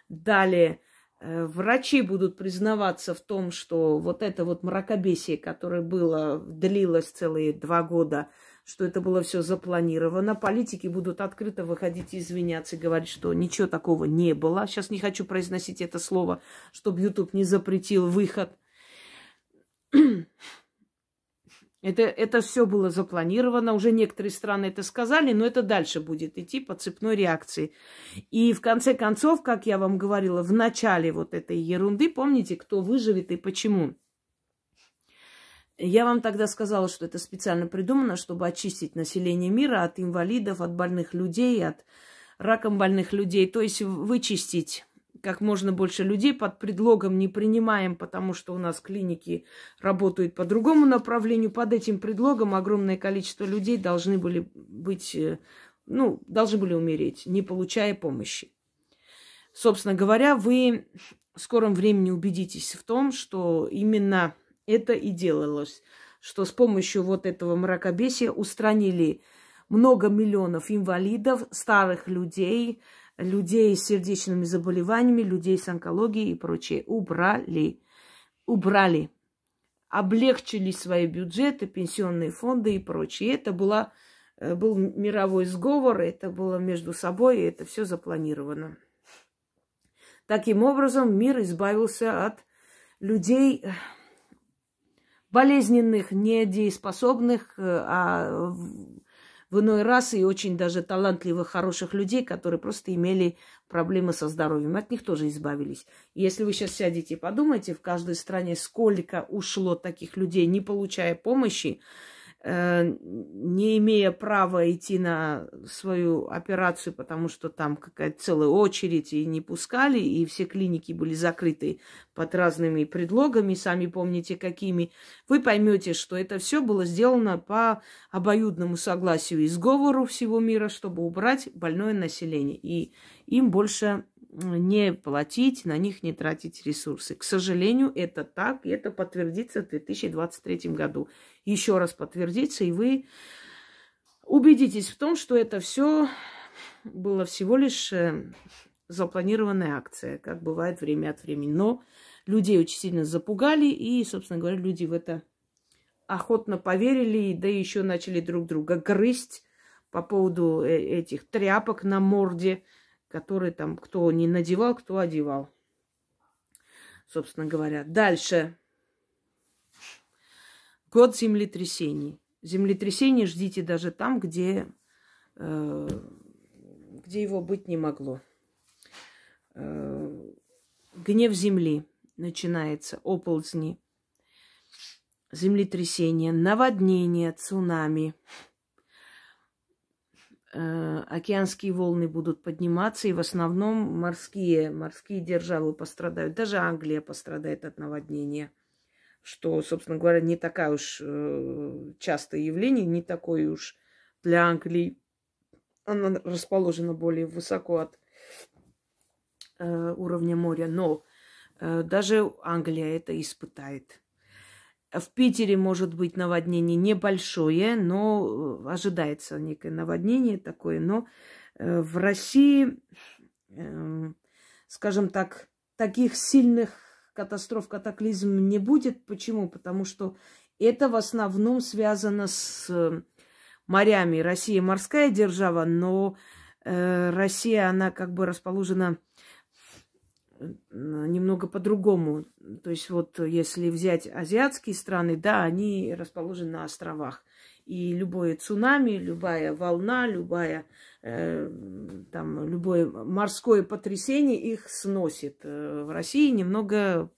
S1: Далее, э, врачи будут признаваться в том, что вот это вот мракобесие, которое было, длилось целые два года, что это было все запланировано. Политики будут открыто выходить и извиняться, говорить, что ничего такого не было. Сейчас не хочу произносить это слово, чтобы YouTube не запретил выход. Это, это все было запланировано, уже некоторые страны это сказали, но это дальше будет идти по цепной реакции. И в конце концов, как я вам говорила, в начале вот этой ерунды, помните, кто выживет и почему? Я вам тогда сказала, что это специально придумано, чтобы очистить население мира от инвалидов, от больных людей, от раком больных людей, то есть вычистить как можно больше людей под предлогом не принимаем, потому что у нас клиники работают по другому направлению. Под этим предлогом огромное количество людей должны были быть, э, ну, должны были умереть, не получая помощи. Собственно говоря, вы в скором времени убедитесь в том, что именно это и делалось, что с помощью вот этого мракобесия устранили много миллионов инвалидов, старых людей, людей с сердечными заболеваниями, людей с онкологией и прочее. Убрали. Убрали. Облегчили свои бюджеты, пенсионные фонды и прочее. Это была, э, был мировой сговор, это было между собой, и это все запланировано. Таким образом, мир избавился от людей э, болезненных, недееспособных, э, а в иной раз и очень даже талантливых, хороших людей, которые просто имели проблемы со здоровьем. От них тоже избавились. И если вы сейчас сядете и подумайте, в каждой стране сколько ушло таких людей, не получая помощи, не имея права идти на свою операцию, потому что там какая-то целая очередь, и не пускали, и все клиники были закрыты под разными предлогами, сами помните какими, вы поймете, что это все было сделано по обоюдному согласию и сговору всего мира, чтобы убрать больное население. И им больше не платить, на них не тратить ресурсы. К сожалению, это так, и это подтвердится в 2023 году. Еще раз подтвердится, и вы убедитесь в том, что это все было всего лишь э, запланированная акция, как бывает время от времени. Но людей очень сильно запугали, и, собственно говоря, люди в это охотно поверили, да еще начали друг друга грызть по поводу э, этих тряпок на морде – который там кто не надевал, кто одевал. Собственно говоря. Дальше. Год землетрясений. Землетрясение ждите даже там, где, э, где его быть не могло. Э, гнев земли начинается, оползни, землетрясение, наводнение, цунами – океанские волны будут подниматься, и в основном морские, морские державы пострадают. Даже Англия пострадает от наводнения, что, собственно говоря, не такая уж э, частое явление, не такое уж для Англии. Она расположена более высоко от э, уровня моря, но даже Англия это испытает. В Питере может быть наводнение небольшое, но э, ожидается некое наводнение такое. Но э, в России, эм, скажем так, таких сильных катастроф, катаклизм не будет. Почему? Потому что это в основном связано с э, морями. Россия морская держава, но Россия, она как бы расположена немного по-другому. То есть вот если взять азиатские страны, да, они расположены на островах. И любое цунами, любая волна, любая, э, там, любое морское потрясение их сносит. Э, в России немного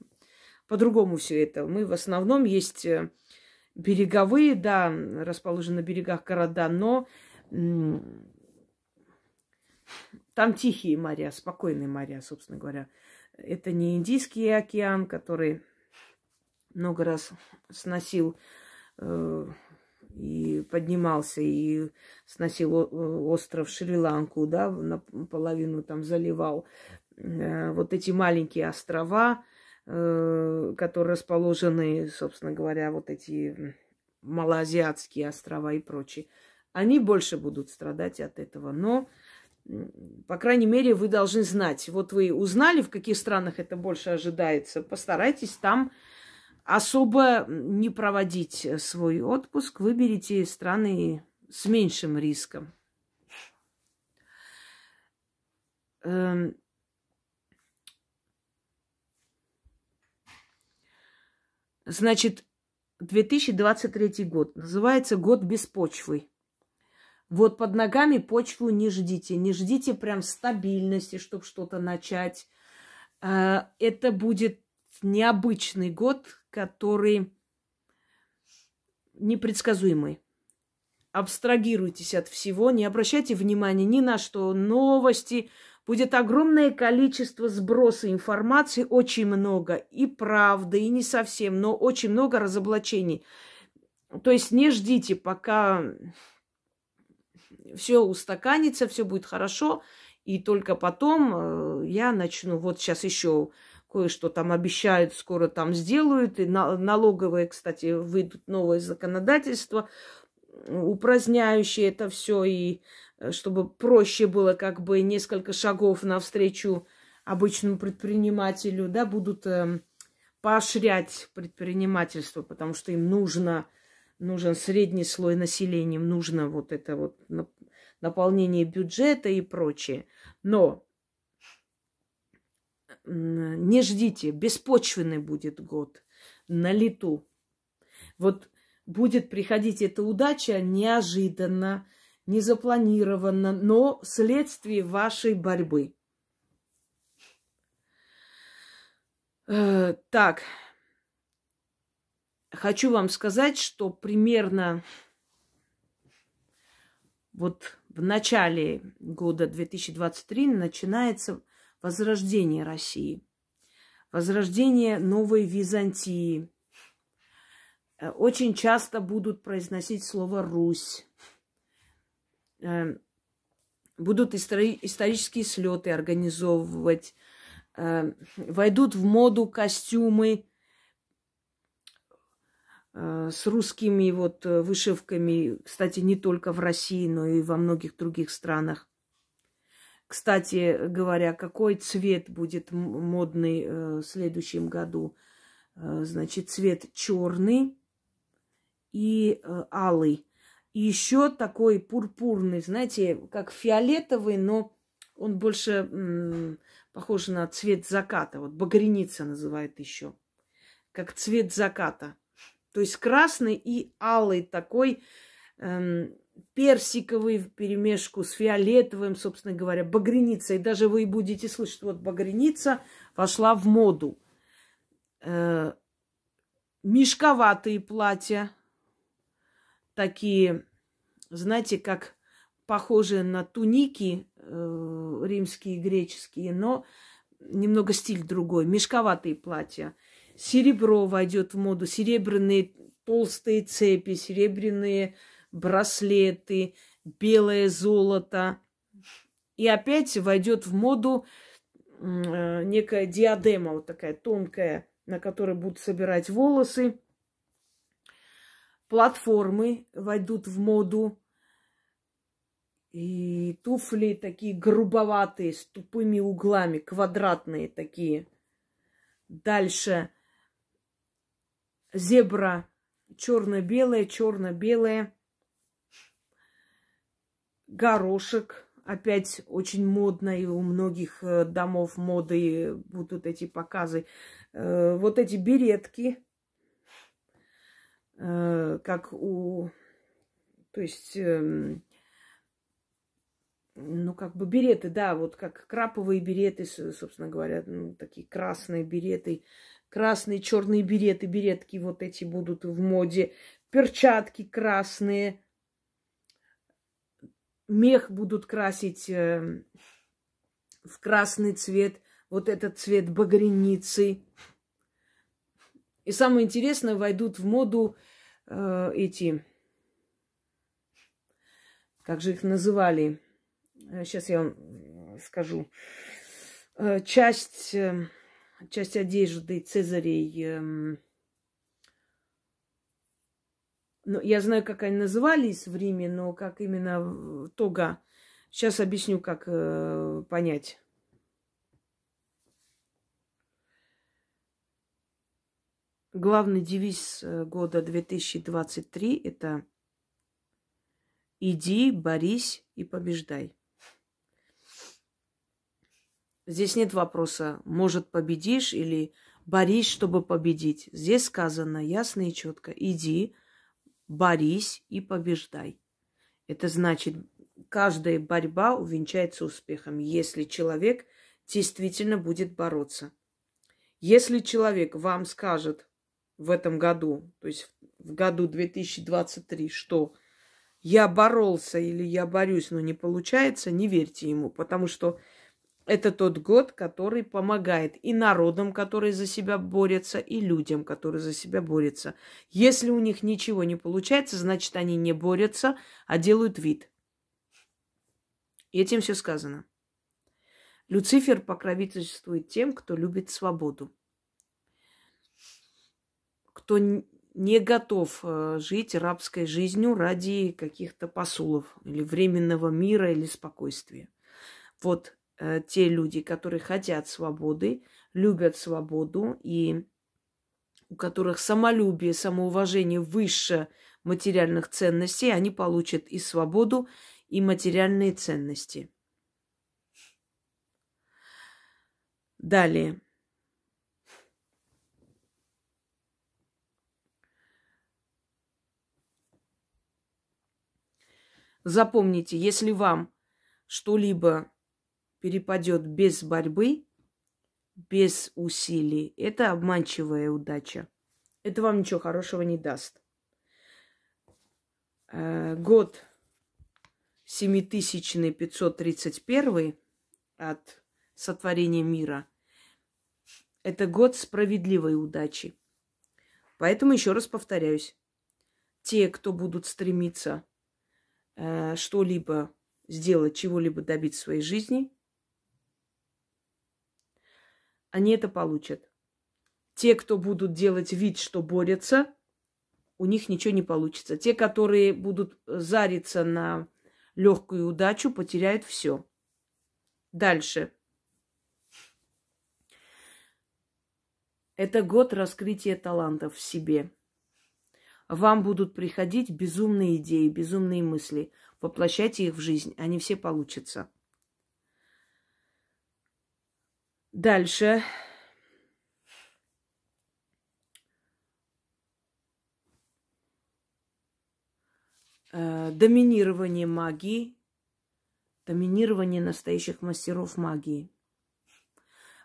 S1: по-другому все это. Мы в основном есть э, береговые, да, расположены на берегах города, но там тихие моря, спокойные моря, собственно говоря. Это не Индийский океан, который много раз сносил э, и поднимался и сносил остров Шри-Ланку, да, наполовину там заливал. Э, вот эти маленькие острова, э, которые расположены, собственно говоря, вот эти малоазиатские острова и прочие, они больше будут страдать от этого. Но по крайней мере, вы должны знать. Вот вы узнали, в каких странах это больше ожидается. Постарайтесь там особо не проводить свой отпуск. Выберите страны с меньшим риском. Эм. Значит, 2023 год называется год без почвы. Вот под ногами почву не ждите. Не ждите прям стабильности, чтобы что-то начать. А, это будет необычный год, который непредсказуемый. Абстрагируйтесь от всего, не обращайте внимания ни на что. Новости. Будет огромное количество сброса информации, очень много. И правды, и не совсем, но очень много разоблачений. То есть не ждите, пока все устаканится, все будет хорошо, и только потом э, я начну. Вот сейчас еще кое-что там обещают, скоро там сделают. И налоговые, кстати, выйдут новое законодательство, упраздняющее это все, и э, чтобы проще было как бы несколько шагов навстречу обычному предпринимателю, да, будут э, поощрять предпринимательство, потому что им нужно нужен средний слой населения, нужно вот это вот наполнение бюджета и прочее. Но не ждите, беспочвенный будет год на лету. Вот будет приходить эта удача неожиданно, незапланированно, но вследствие вашей борьбы. Э, так, хочу вам сказать, что примерно вот в начале года 2023 начинается возрождение России, возрождение новой Византии. Э, очень часто будут произносить слово «Русь». Э, будут исторические слеты организовывать. Э, войдут в моду костюмы с русскими вот э, вышивками, кстати, не только в России, но и во многих других странах. Кстати говоря, какой цвет будет модный э, в следующем году? Значит, цвет черный и алый. И еще такой пурпурный, знаете, как фиолетовый, но он больше похож на цвет заката. Вот багреница называют еще. Как цвет заката. То есть красный и алый такой эм, персиковый в перемешку с фиолетовым, собственно говоря, багреница. И даже вы будете слышать, вот багреница вошла в моду. Э, мешковатые платья, такие, знаете, как похожие на туники э, римские и греческие, но немного стиль другой. Мешковатые платья. Серебро войдет в моду, серебряные толстые цепи, серебряные браслеты, белое золото. И опять войдет в моду э, некая диадема, вот такая тонкая, на которой будут собирать волосы. Платформы войдут в моду. И туфли такие грубоватые, с тупыми углами, квадратные такие. Дальше зебра черно-белая, черно-белая, горошек, опять очень модно, и у многих э, домов моды будут эти показы. Э, вот эти беретки, э, как у То есть, э, ну, как бы береты, да, вот как краповые береты, собственно говоря, ну, такие красные береты, красные, черные береты, беретки вот эти будут в моде, перчатки красные, мех будут красить э, в красный цвет, вот этот цвет багряницы. И самое интересное, войдут в моду э, эти, как же их называли, сейчас э, я вам скажу, э, часть, э, часть одежды Цезарей, э, ну, я знаю, как они назывались в Риме, но как именно тога. Сейчас объясню, как э, понять. Главный девиз э, года 2023 – это «Иди, борись и побеждай». Здесь нет вопроса, может, победишь или борись, чтобы победить. Здесь сказано ясно и четко. Иди, борись и побеждай. Это значит, каждая борьба увенчается успехом, если человек действительно будет бороться. Если человек вам скажет, в этом году, то есть в году 2023, что я боролся или я борюсь, но не получается, не верьте ему, потому что это тот год, который помогает и народам, которые за себя борются, и людям, которые за себя борются. Если у них ничего не получается, значит, они не борются, а делают вид. И этим все сказано. Люцифер покровительствует тем, кто любит свободу кто не готов э, жить рабской жизнью ради каких-то посулов или временного мира или спокойствия. Вот э, те люди, которые хотят свободы, любят свободу и у которых самолюбие, самоуважение выше материальных ценностей, они получат и свободу, и материальные ценности. Далее. Запомните, если вам что-либо перепадет без борьбы, без усилий, это обманчивая удача. Это вам ничего хорошего не даст. Э, год 7531 от сотворения мира – это год справедливой удачи. Поэтому еще раз повторяюсь, те, кто будут стремиться э, что-либо сделать, чего-либо добиться в своей жизни, они это получат. Те, кто будут делать вид, что борются, у них ничего не получится. Те, которые будут зариться на легкую удачу, потеряют все. Дальше. Это год раскрытия талантов в себе вам будут приходить безумные идеи, безумные мысли. Воплощайте их в жизнь, они все получатся. Дальше. Э, доминирование магии, доминирование настоящих мастеров магии.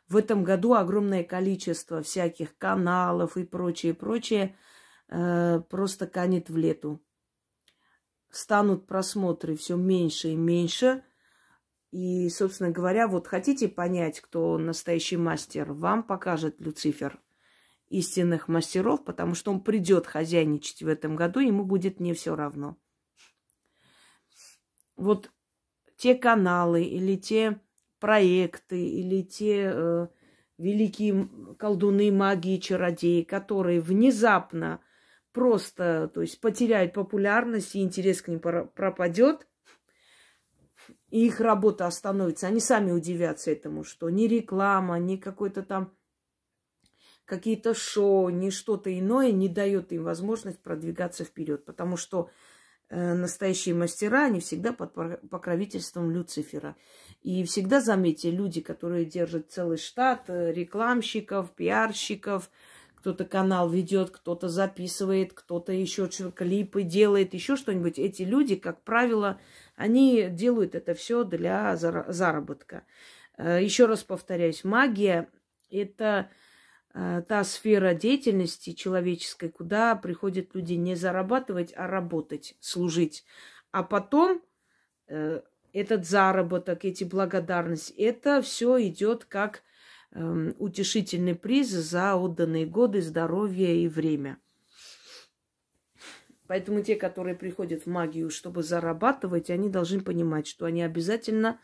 S1: В этом году огромное количество всяких каналов и прочее, прочее – э, просто канет в лету. Станут просмотры все меньше и меньше. И, собственно говоря, вот хотите понять, кто настоящий мастер, вам покажет Люцифер истинных мастеров, потому что он придет хозяйничать в этом году, ему будет не все равно. Вот те каналы или те проекты или те э, великие колдуны, магии, чародеи, которые внезапно просто, то есть потеряют популярность, и интерес к ним пропадет, и их работа остановится. Они сами удивятся этому, что ни реклама, ни какой-то там какие-то шоу, ни что-то иное не дает им возможность продвигаться вперед, потому что э, настоящие мастера, они всегда под покровительством Люцифера. И всегда, заметьте, люди, которые держат целый штат э, рекламщиков, пиарщиков, кто-то канал ведет, кто-то записывает, кто-то еще клипы делает, еще что-нибудь. Эти люди, как правило, они делают это все для заработка. Э, еще раз повторяюсь, магия – это э, та сфера деятельности человеческой, куда приходят люди не зарабатывать, а работать, служить. А потом э, этот заработок, эти благодарности, это все идет как э, утешительный приз за отданные годы, здоровье и время. Поэтому те, которые приходят в магию, чтобы зарабатывать, они должны понимать, что они обязательно,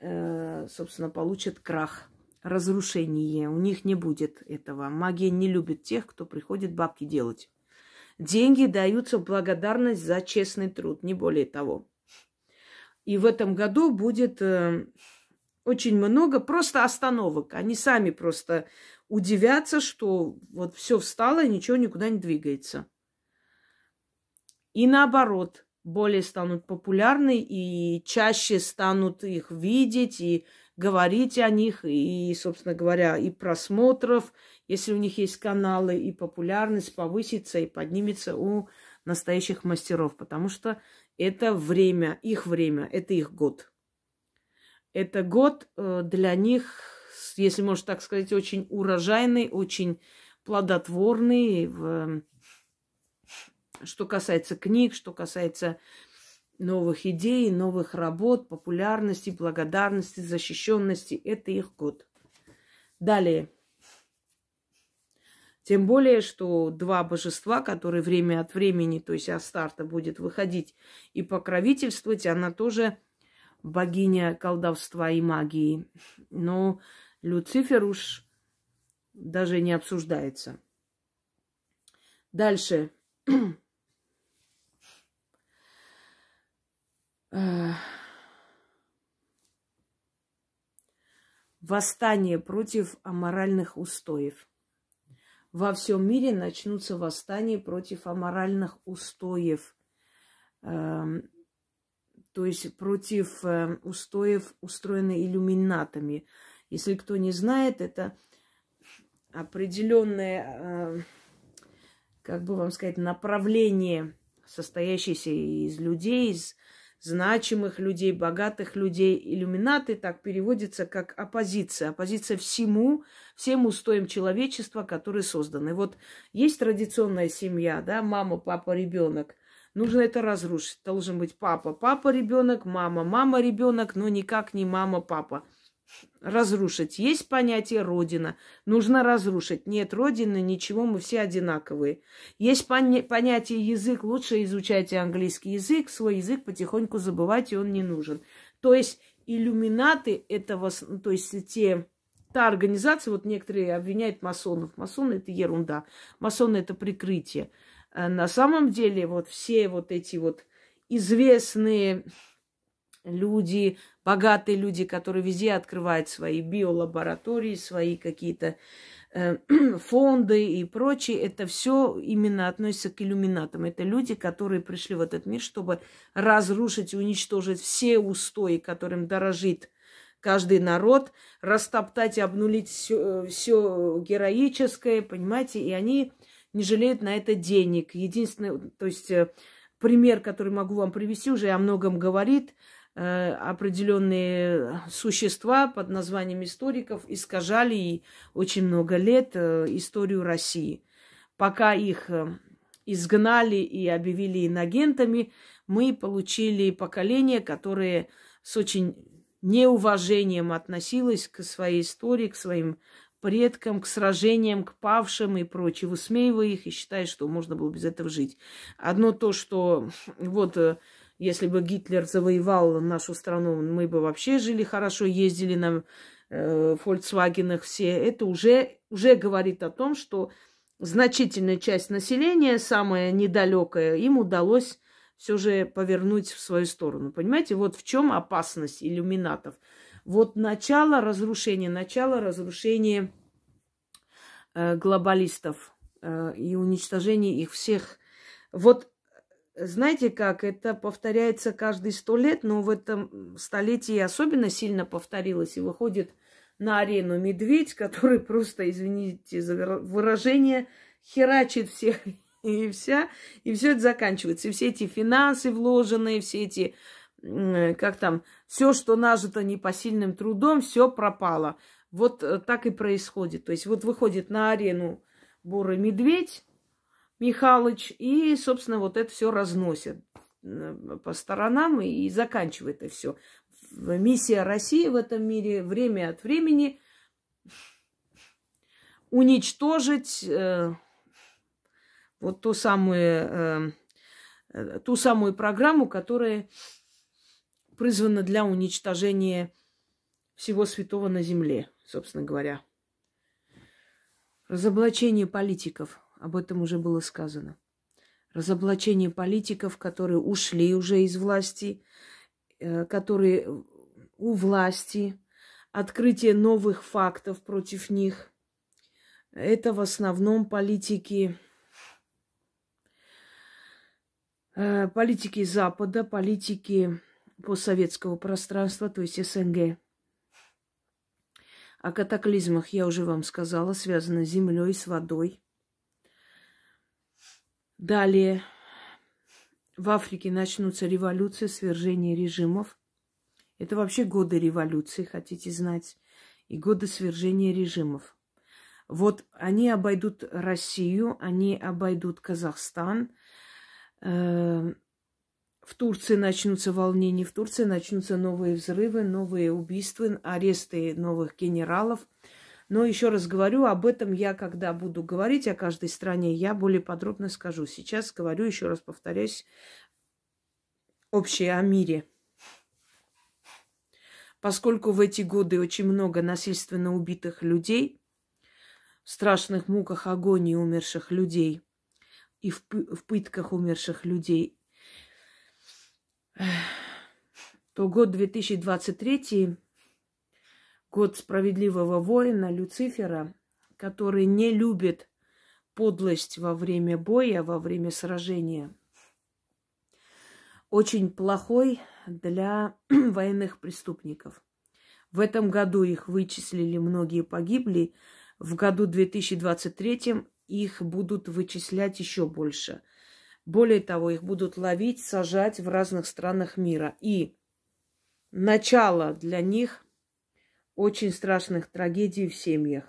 S1: э, собственно, получат крах, разрушение. У них не будет этого. Магия не любит тех, кто приходит бабки делать. Деньги даются в благодарность за честный труд, не более того. И в этом году будет э, очень много просто остановок. Они сами просто удивятся, что вот все встало и ничего никуда не двигается. И наоборот, более станут популярны и чаще станут их видеть и говорить о них, и, собственно говоря, и просмотров, если у них есть каналы, и популярность повысится и поднимется у настоящих мастеров, потому что это время, их время, это их год. Это год э, для них, если можно так сказать, очень урожайный, очень плодотворный, в, что касается книг, что касается новых идей, новых работ, популярности, благодарности, защищенности. Это их год. Далее. Тем более, что два божества, которые время от времени, то есть Астарта, будет выходить и покровительствовать, она тоже богиня колдовства и магии. Но Люцифер уж даже не обсуждается. Дальше. Восстание против аморальных устоев во всем мире начнутся восстания против аморальных устоев, э, то есть против э, устоев, устроенных иллюминатами. Если кто не знает, это определенное, э, как бы вам сказать, направление, состоящееся из людей, из значимых людей, богатых людей. Иллюминаты так переводится как оппозиция. Оппозиция всему, всем устоям человечества, которые созданы. Вот есть традиционная семья, да, мама, папа, ребенок. Нужно это разрушить. Должен быть папа, папа, ребенок, мама, мама, ребенок, но никак не мама, папа разрушить. Есть понятие Родина. Нужно разрушить. Нет Родины, ничего, мы все одинаковые. Есть поня- понятие язык. Лучше изучайте английский язык. Свой язык потихоньку забывайте, он не нужен. То есть иллюминаты этого, то есть те, та организация, вот некоторые обвиняют масонов. Масоны это ерунда. Масоны это прикрытие. А на самом деле вот все вот эти вот известные люди, богатые люди, которые везде открывают свои биолаборатории, свои какие-то э, фонды и прочее, это все именно относится к иллюминатам. Это люди, которые пришли в этот мир, чтобы разрушить и уничтожить все устои, которым дорожит каждый народ, растоптать и обнулить все, все героическое, понимаете, и они не жалеют на это денег. Единственное, то есть э, пример, который могу вам привести, уже о многом говорит – Э, определенные существа под названием историков искажали очень много лет э, историю России. Пока их изгнали и объявили инагентами, мы получили поколение, которое с очень неуважением относилось к своей истории, к своим предкам, к сражениям, к павшим и прочее, высмеивая их и считая, что можно было без этого жить. Одно то, что вот если бы Гитлер завоевал нашу страну, мы бы вообще жили хорошо, ездили на э, все. Это уже, уже говорит о том, что значительная часть населения, самая недалекая, им удалось все же повернуть в свою сторону. Понимаете, вот в чем опасность иллюминатов. Вот начало разрушения, начало разрушения э, глобалистов э, и уничтожения их всех. Вот знаете как, это повторяется каждые сто лет, но в этом столетии особенно сильно повторилось и выходит на арену медведь, который просто, извините за выражение, херачит всех и вся, и все это заканчивается. И все эти финансы вложенные, все эти, как там, все, что нажито непосильным трудом, все пропало. Вот э, так и происходит. То есть вот выходит на арену бурый медведь, Михалыч, и, собственно, вот это все разносит э, по сторонам и заканчивает это все. Миссия России в этом мире время от времени уничтожить э, вот ту самую, э, ту самую программу, которая призвана для уничтожения всего святого на земле, собственно говоря. Разоблачение политиков, об этом уже было сказано. Разоблачение политиков, которые ушли уже из власти, э, которые у власти, открытие новых фактов против них. Это в основном политики, э, политики Запада, политики постсоветского пространства, то есть СНГ. О катаклизмах я уже вам сказала, связано с землей, с водой. Далее в Африке начнутся революции, свержение режимов. Это вообще годы революции, хотите знать, и годы свержения режимов. Вот они обойдут Россию, они обойдут Казахстан, э, в Турции начнутся волнения, в Турции начнутся новые взрывы, новые убийства, аресты новых генералов. Но еще раз говорю, об этом я, когда буду говорить о каждой стране, я более подробно скажу. Сейчас говорю, еще раз повторяюсь, общее о мире. Поскольку в эти годы очень много насильственно убитых людей, в страшных муках агонии умерших людей и в, пытках умерших людей, то год 2023, год справедливого воина Люцифера, который не любит подлость во время боя, во время сражения, очень плохой для военных преступников. В этом году их вычислили, многие погибли. В году 2023 их будут вычислять еще больше – более того, их будут ловить, сажать в разных странах мира. И начало для них очень страшных трагедий в семьях.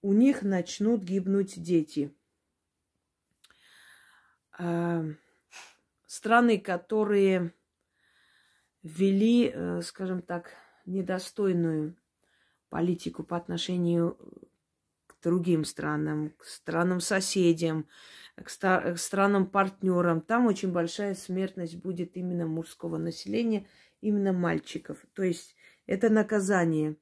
S1: У них начнут гибнуть дети. А, страны, которые ввели, э, скажем так, недостойную политику по отношению к другим странам, к странам-соседям, к, ста- к странам-партнерам. Там очень большая смертность будет именно мужского населения, именно мальчиков. То есть это наказание.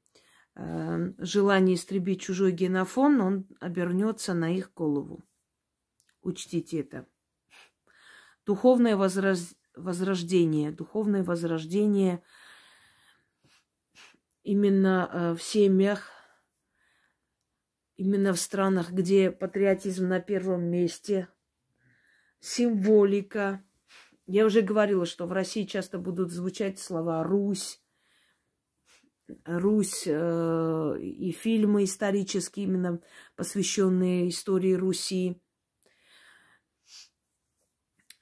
S1: Э, желание истребить чужой генофон, он обернется на их голову. Учтите это. Духовное возраж... возрождение, духовное возрождение именно э, в семьях, именно в странах, где патриотизм на первом месте, символика. Я уже говорила, что в России часто будут звучать слова «Русь», Русь э, и фильмы исторические, именно посвященные истории Руси.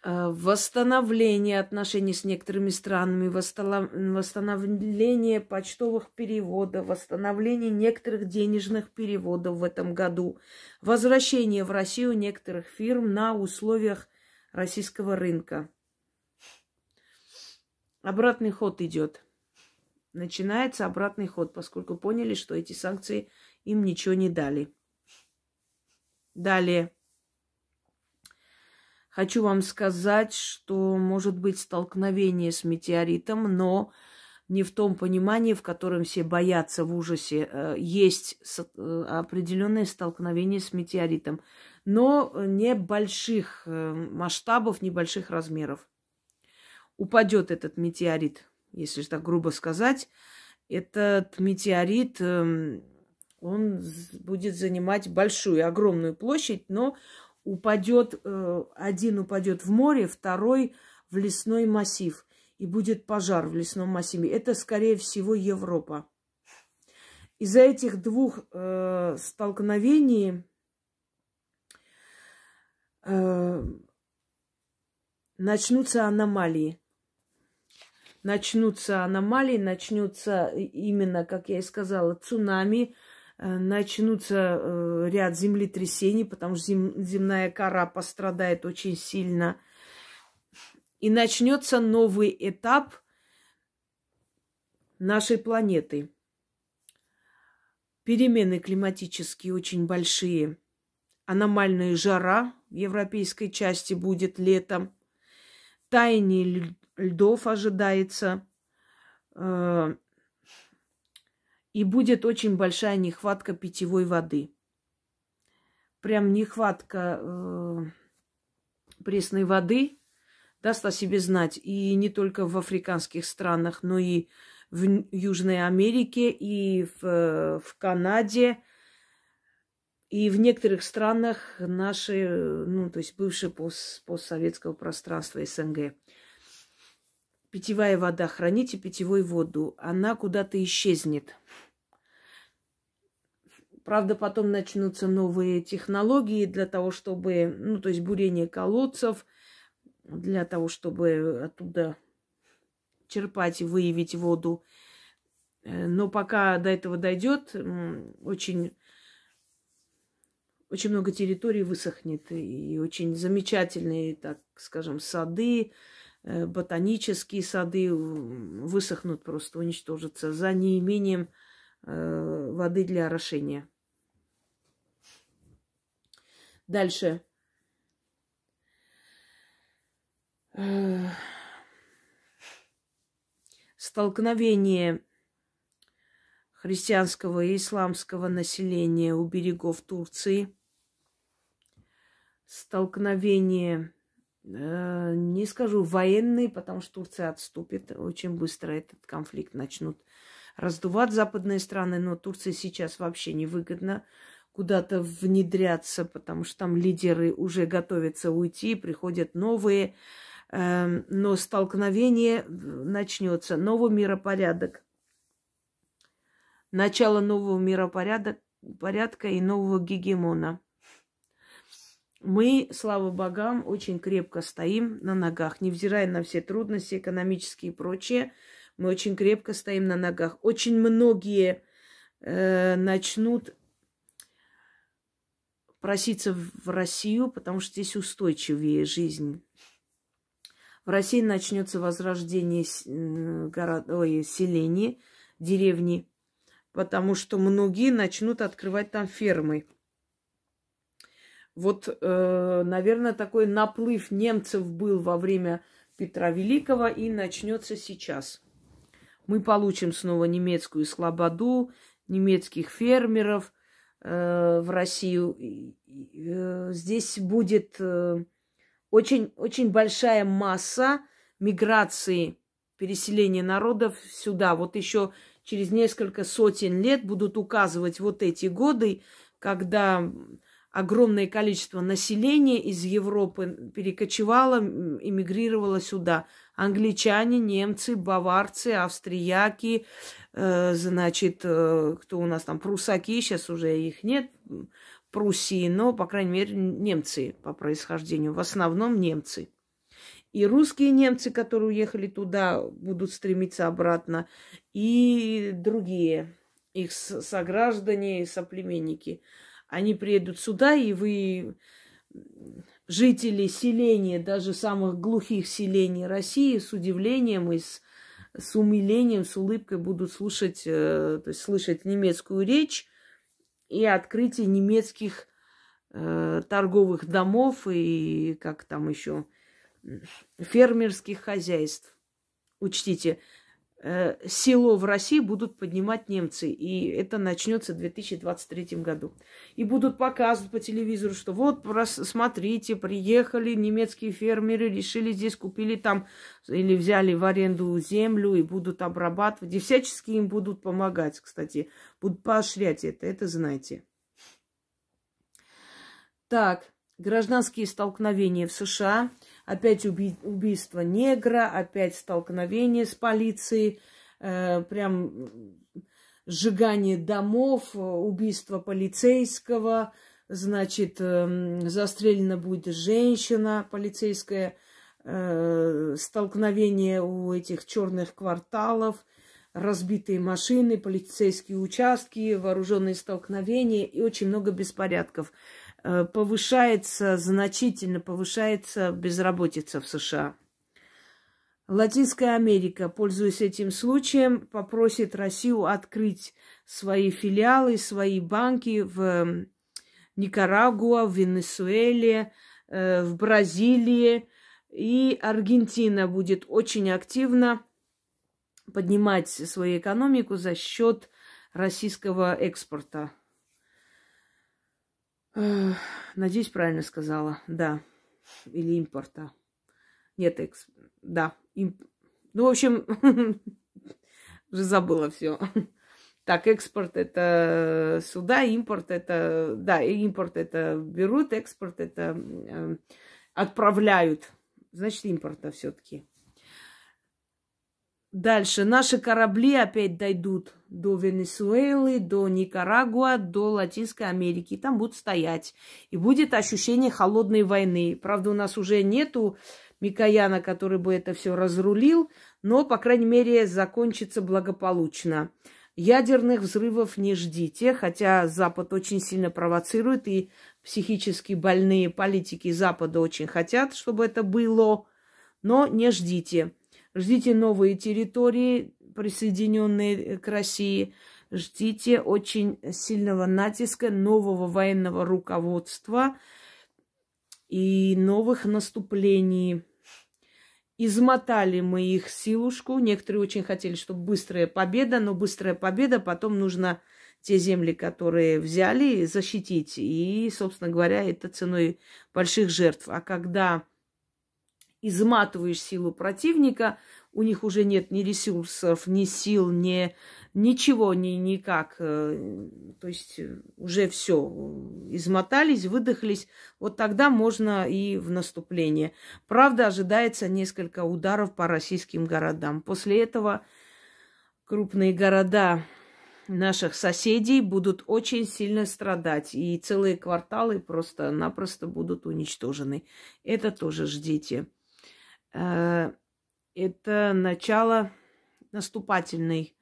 S1: Э, восстановление отношений с некоторыми странами, восстановление почтовых переводов, восстановление некоторых денежных переводов в этом году, возвращение в Россию некоторых фирм на условиях российского рынка. Обратный ход идет. Начинается обратный ход, поскольку поняли, что эти санкции им ничего не дали. Далее. Хочу вам сказать, что может быть столкновение с метеоритом, но не в том понимании, в котором все боятся в ужасе. Э, есть э, определенное столкновение с метеоритом, но небольших э, масштабов, небольших размеров. Упадет этот метеорит, если так грубо сказать. Этот метеорит, эм, он будет занимать большую, огромную площадь, но упадет, э, один упадет в море, второй в лесной массив. И будет пожар в лесном массиве. Это, скорее всего, Европа. из-за этих двух э, столкновений э, начнутся аномалии. Начнутся аномалии, начнутся именно, как я и сказала, цунами, начнутся э, ряд землетрясений, потому что зем, земная кора пострадает очень сильно. И начнется новый этап нашей планеты. Перемены климатические очень большие. Аномальная жара в европейской части будет летом таяние льдов ожидается. Э, и будет очень большая нехватка питьевой воды. Прям нехватка э, пресной воды даст о себе знать. И не только в африканских странах, но и в Южной Америке, и в, в Канаде, и в некоторых странах наши, ну, то есть бывшие пост, постсоветского пространства СНГ. Питьевая вода, храните питьевую воду, она куда-то исчезнет. Правда, потом начнутся новые технологии для того, чтобы, ну, то есть бурение колодцев, для того, чтобы оттуда черпать и выявить воду. Э, но пока до этого дойдет, очень очень много территорий высохнет, и очень замечательные, так скажем, сады, э, ботанические сады высохнут просто, уничтожатся за неимением э, воды для орошения. Дальше. Столкновение христианского и исламского населения у берегов Турции. Столкновение, э, не скажу военные, потому что Турция отступит. Очень быстро этот конфликт начнут раздувать западные страны, но Турции сейчас вообще невыгодно куда-то внедряться, потому что там лидеры уже готовятся уйти, приходят новые, э, но столкновение начнется, новый миропорядок начало нового миропорядка порядка и нового гегемона. Мы, слава богам, очень крепко стоим на ногах, невзирая на все трудности экономические и прочее. Мы очень крепко стоим на ногах. Очень многие э, начнут проситься в Россию, потому что здесь устойчивее жизнь. В России начнется возрождение город, ой, селений, деревни потому что многие начнут открывать там фермы. Вот, э, наверное, такой наплыв немцев был во время Петра Великого и начнется сейчас. Мы получим снова немецкую слободу, немецких фермеров в Россию. Э, здесь будет э, очень, очень большая масса миграции, переселения народов сюда. Вот еще через несколько сотен лет будут указывать вот эти годы, когда огромное количество населения из Европы перекочевало, эмигрировало сюда. Англичане, немцы, баварцы, австрияки, э, значит, э, кто у нас там, прусаки, сейчас уже их нет, Пруссии, но, по крайней мере, немцы по происхождению, в основном немцы. И русские немцы, которые уехали туда, будут стремиться обратно, и другие их сограждане, соплеменники. Они приедут сюда, и вы, жители селения, даже самых глухих селений России, с удивлением и с, с умилением, с улыбкой будут слушать, э, то есть слышать немецкую речь и открытие немецких э, торговых домов и как там еще фермерских хозяйств. Учтите, село в России будут поднимать немцы, и это начнется в 2023 году. И будут показывать по телевизору, что вот, смотрите, приехали немецкие фермеры, решили здесь, купили там или взяли в аренду землю и будут обрабатывать. И всячески им будут помогать, кстати, будут поощрять это, это знаете. Так, гражданские столкновения в США – опять уби- убийство негра, опять столкновение с полицией. Э, прям сжигание домов, убийство полицейского, значит, эм, застрелена будет женщина полицейская, э, столкновение у этих черных кварталов, разбитые машины, полицейские участки, вооруженные столкновения и очень много беспорядков. Э, повышается, значительно повышается безработица в США. Латинская Америка, пользуясь этим случаем, попросит Россию открыть свои филиалы, свои банки в Никарагуа, в Венесуэле, э, в Бразилии. И Аргентина будет очень активно поднимать свою экономику за счет российского экспорта. Надеюсь, правильно сказала. Да. Или импорта. Нет, экс... да. Имп... Ну, в общем, уже забыла все. Так, экспорт это сюда, импорт это, да, импорт это берут, экспорт это э, отправляют. Значит, импорта все-таки. Дальше. Наши корабли опять дойдут до Венесуэлы, до Никарагуа, до Латинской Америки. Там будут стоять. И будет ощущение холодной войны. Правда, у нас уже нету Микояна, который бы это все разрулил, но, по крайней мере, закончится благополучно. Ядерных взрывов не ждите, хотя Запад очень сильно провоцирует, и психически больные политики Запада очень хотят, чтобы это было, но не ждите. Ждите новые территории, присоединенные к России. Ждите очень сильного натиска нового военного руководства и новых наступлений. Измотали мы их силушку. Некоторые очень хотели, чтобы быстрая победа, но быстрая победа, потом нужно те земли, которые взяли, защитить. И, собственно говоря, это ценой больших жертв. А когда изматываешь силу противника, у них уже нет ни ресурсов, ни сил, ни ничего, ни никак. Э, то есть э, уже все измотались, выдохлись. Вот тогда можно и в наступление. Правда, ожидается несколько ударов по российским городам. После этого крупные города наших соседей будут очень сильно страдать. И целые кварталы просто-напросто будут уничтожены. Это тоже ждите. Э, это начало наступательной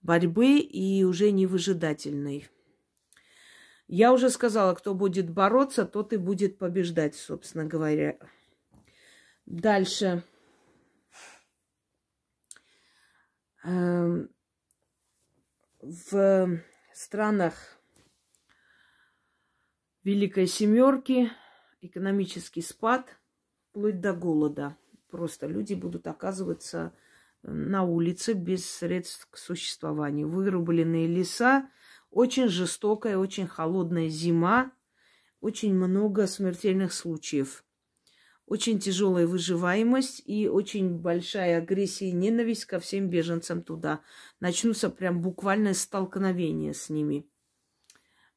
S1: борьбы и уже не выжидательной. Я уже сказала, кто будет бороться, тот и будет побеждать, собственно говоря. Дальше. Эм, в странах Великой Семерки экономический спад вплоть до голода. Просто люди будут оказываться на улице без средств к существованию. Вырубленные леса, очень жестокая, очень холодная зима, очень много смертельных случаев. Очень тяжелая выживаемость и очень большая агрессия и ненависть ко всем беженцам туда. Начнутся прям буквальное столкновение с ними.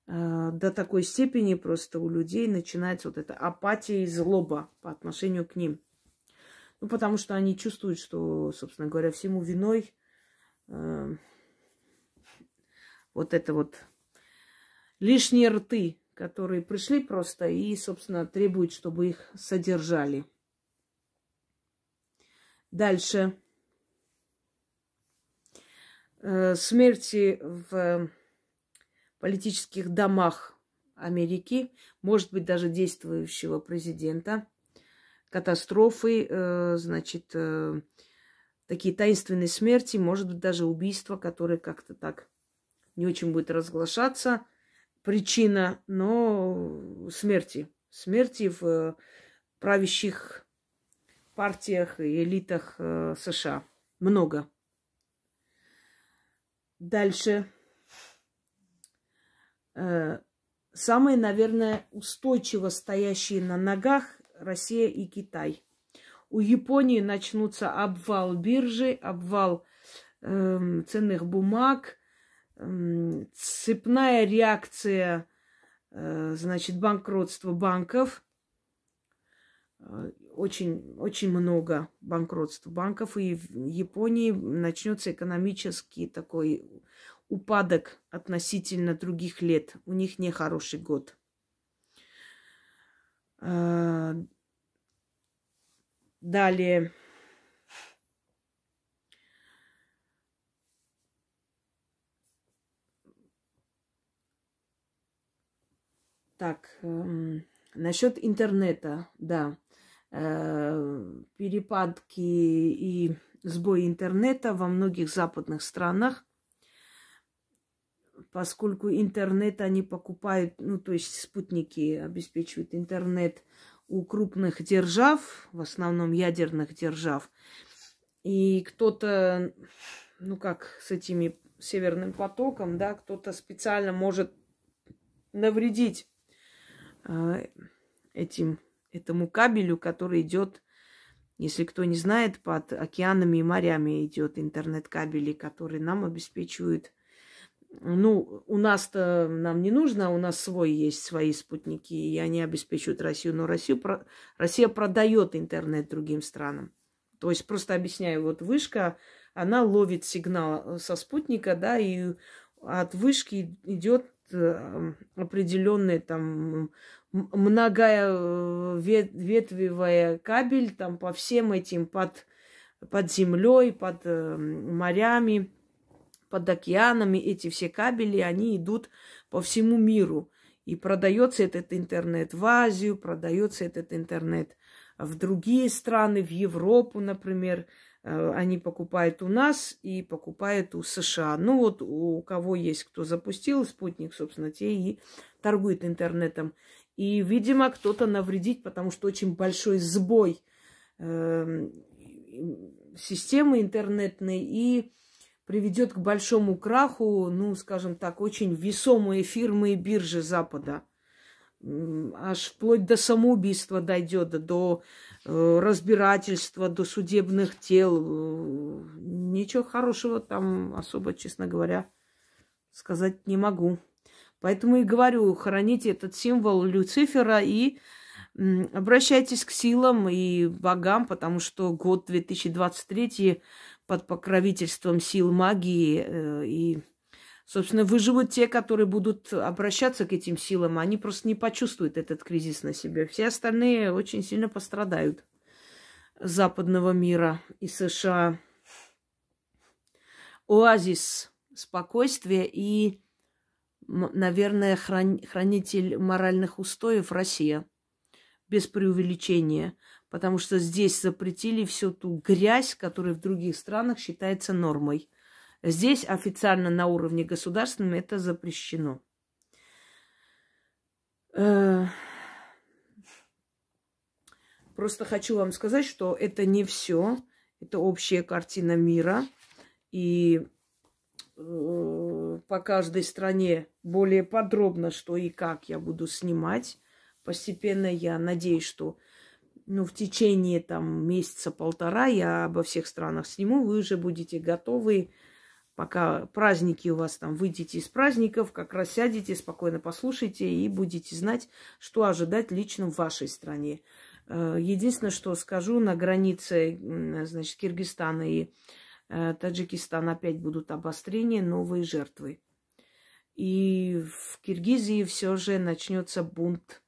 S1: А, до такой степени просто у людей начинается вот эта апатия и злоба по отношению к ним. Потому что они чувствуют, что, собственно говоря, всему виной э, вот это вот лишние рты, которые пришли просто и, собственно, требуют, чтобы их содержали. Дальше. Э, смерти в политических домах Америки, может быть, даже действующего президента – катастрофы, э, значит, э, такие таинственные смерти, может быть, даже убийства, которые как-то так не очень будет разглашаться. Причина, но смерти. Смерти в правящих партиях и элитах э, США. Много. Дальше. Самые, наверное, устойчиво стоящие на ногах Россия и Китай. У Японии начнутся обвал биржи, обвал э, ценных бумаг, э, цепная реакция, э, значит, банкротства банков. Э, очень, очень много банкротств банков, и в Японии начнется экономический такой упадок относительно других лет. У них не хороший год. А, далее. Так, эм, насчет интернета, да. Э, перепадки и сбой интернета во многих западных странах, поскольку интернет они покупают, ну, то есть спутники обеспечивают интернет у крупных держав, в основном ядерных держав. И кто-то, ну, как с этими северным потоком, да, кто-то специально может навредить Э, этим, этому кабелю, который идет, если кто не знает, под океанами и морями идет интернет-кабели, которые нам обеспечивают. Ну, у нас-то нам не нужно, у нас свой есть, свои спутники, и они обеспечивают Россию, но Россию, Россия продает интернет другим странам. То есть просто объясняю, вот вышка, она ловит сигнал со спутника, да, и от вышки идет Э, определенный там многая э, ветвевая кабель там по всем этим под, под землей, под э, морями, под океанами. Эти все кабели, они идут по всему миру. И продается этот интернет в Азию, продается этот интернет в другие страны, в Европу, например. Э, они покупают у нас и покупают у США. Ну вот у кого есть, кто запустил спутник, собственно, те и торгуют интернетом. И, видимо, кто-то навредить, потому что очень большой сбой э, системы интернетной и приведет к большому краху, ну, скажем так, очень весомые фирмы и биржи Запада. Аж вплоть до самоубийства дойдет, до Э, разбирательства, до судебных тел. Э, ничего хорошего там особо, честно говоря, сказать не могу. Поэтому и говорю, храните этот символ Люцифера и обращайтесь к силам и богам, потому что год 2023 под покровительством сил магии э, и Собственно, выживут те, которые будут обращаться к этим силам. Они просто не почувствуют этот кризис на себе. Все остальные очень сильно пострадают западного мира и США. Оазис спокойствия и, наверное, хранитель моральных устоев Россия. Без преувеличения. Потому что здесь запретили всю ту грязь, которая в других странах считается нормой. Здесь официально на уровне государственном это запрещено. Э, просто хочу вам сказать, что это не все. Это общая картина мира. И э, по каждой стране более подробно, что и как я буду снимать. Постепенно я надеюсь, что ну, в течение там месяца-полтора я обо всех странах сниму. Вы уже будете готовы пока праздники у вас там, выйдете из праздников, как раз сядете, спокойно послушайте и будете знать, что ожидать лично в вашей стране. Э, единственное, что скажу, на границе, значит, Киргизстана и э, Таджикистана опять будут обострения, новые жертвы. И в Киргизии все же начнется бунт,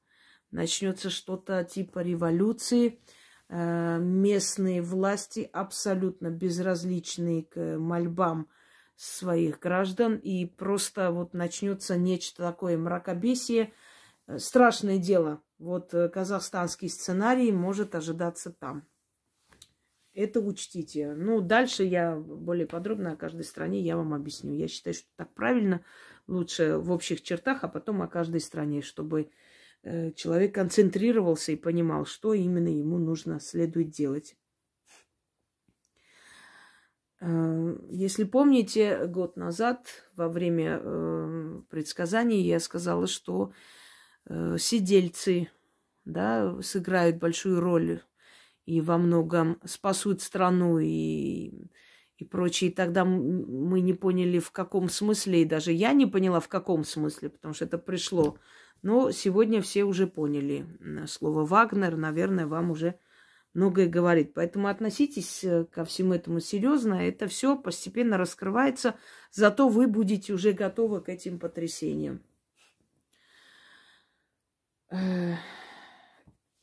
S1: начнется что-то типа революции. Э, местные власти абсолютно безразличные к мольбам своих граждан, и просто вот начнется нечто такое мракобесие. Э, страшное дело. Вот э, казахстанский сценарий может ожидаться там. Это учтите. Ну, дальше я более подробно о каждой стране я вам объясню. Я считаю, что так правильно. Лучше в общих чертах, а потом о каждой стране, чтобы человек концентрировался и понимал, что именно ему нужно следует делать. Э, если помните, год назад во время э, предсказаний я сказала, что э, сидельцы да, сыграют большую роль и во многом спасут страну и, и прочее. И тогда мы не поняли, в каком смысле, и даже я не поняла, в каком смысле, потому что это пришло. Но сегодня все уже поняли слово «Вагнер», наверное, вам уже многое говорит. Поэтому относитесь э, ко всему этому серьезно. Это все постепенно раскрывается. Зато вы будете уже готовы к этим потрясениям.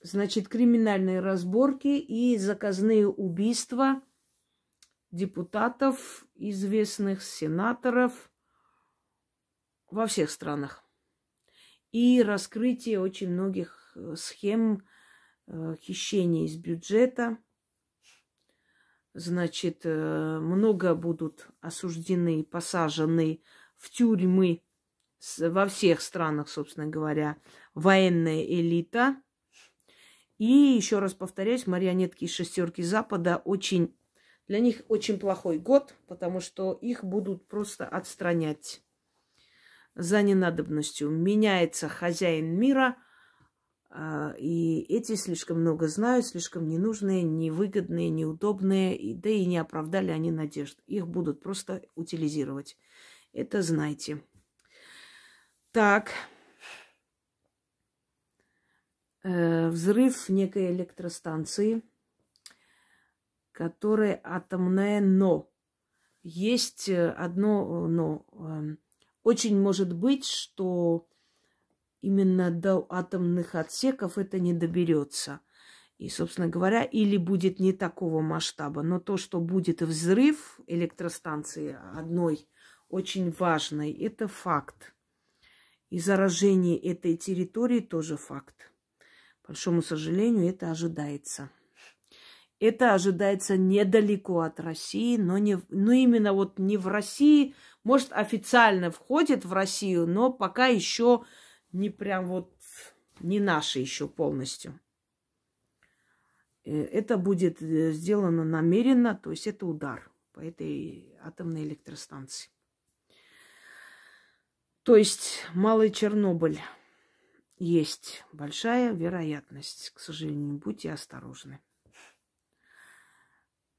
S1: Значит, криминальные разборки и заказные убийства депутатов, известных сенаторов во всех странах. И раскрытие очень многих э, схем э, хищения из бюджета. Значит, э, много будут осуждены, посажены в тюрьмы во всех странах, собственно говоря, военная элита. И еще раз повторяюсь, марионетки из шестерки Запада очень для них очень плохой год, потому что их будут просто отстранять за ненадобностью. Меняется хозяин мира, а, и эти слишком много знают, слишком ненужные, невыгодные, неудобные, да и не оправдали они надежд. Их будут просто утилизировать. Это знайте. Так. Э, взрыв некой электростанции, которая атомная, но есть э, одно но. Эм, очень может быть, что именно до атомных отсеков это не доберется. И, собственно говоря, или будет не такого масштаба, но то, что будет взрыв электростанции одной, очень важной, это факт. И заражение этой территории тоже факт. К большому сожалению, это ожидается. Это ожидается недалеко от России, но, не, но именно вот не в России, может, официально входит в Россию, но пока еще не прям вот, не наши еще полностью. Э, это будет э, сделано намеренно, то есть это удар по этой атомной электростанции. То есть Малый Чернобыль есть большая вероятность, к сожалению, будьте осторожны.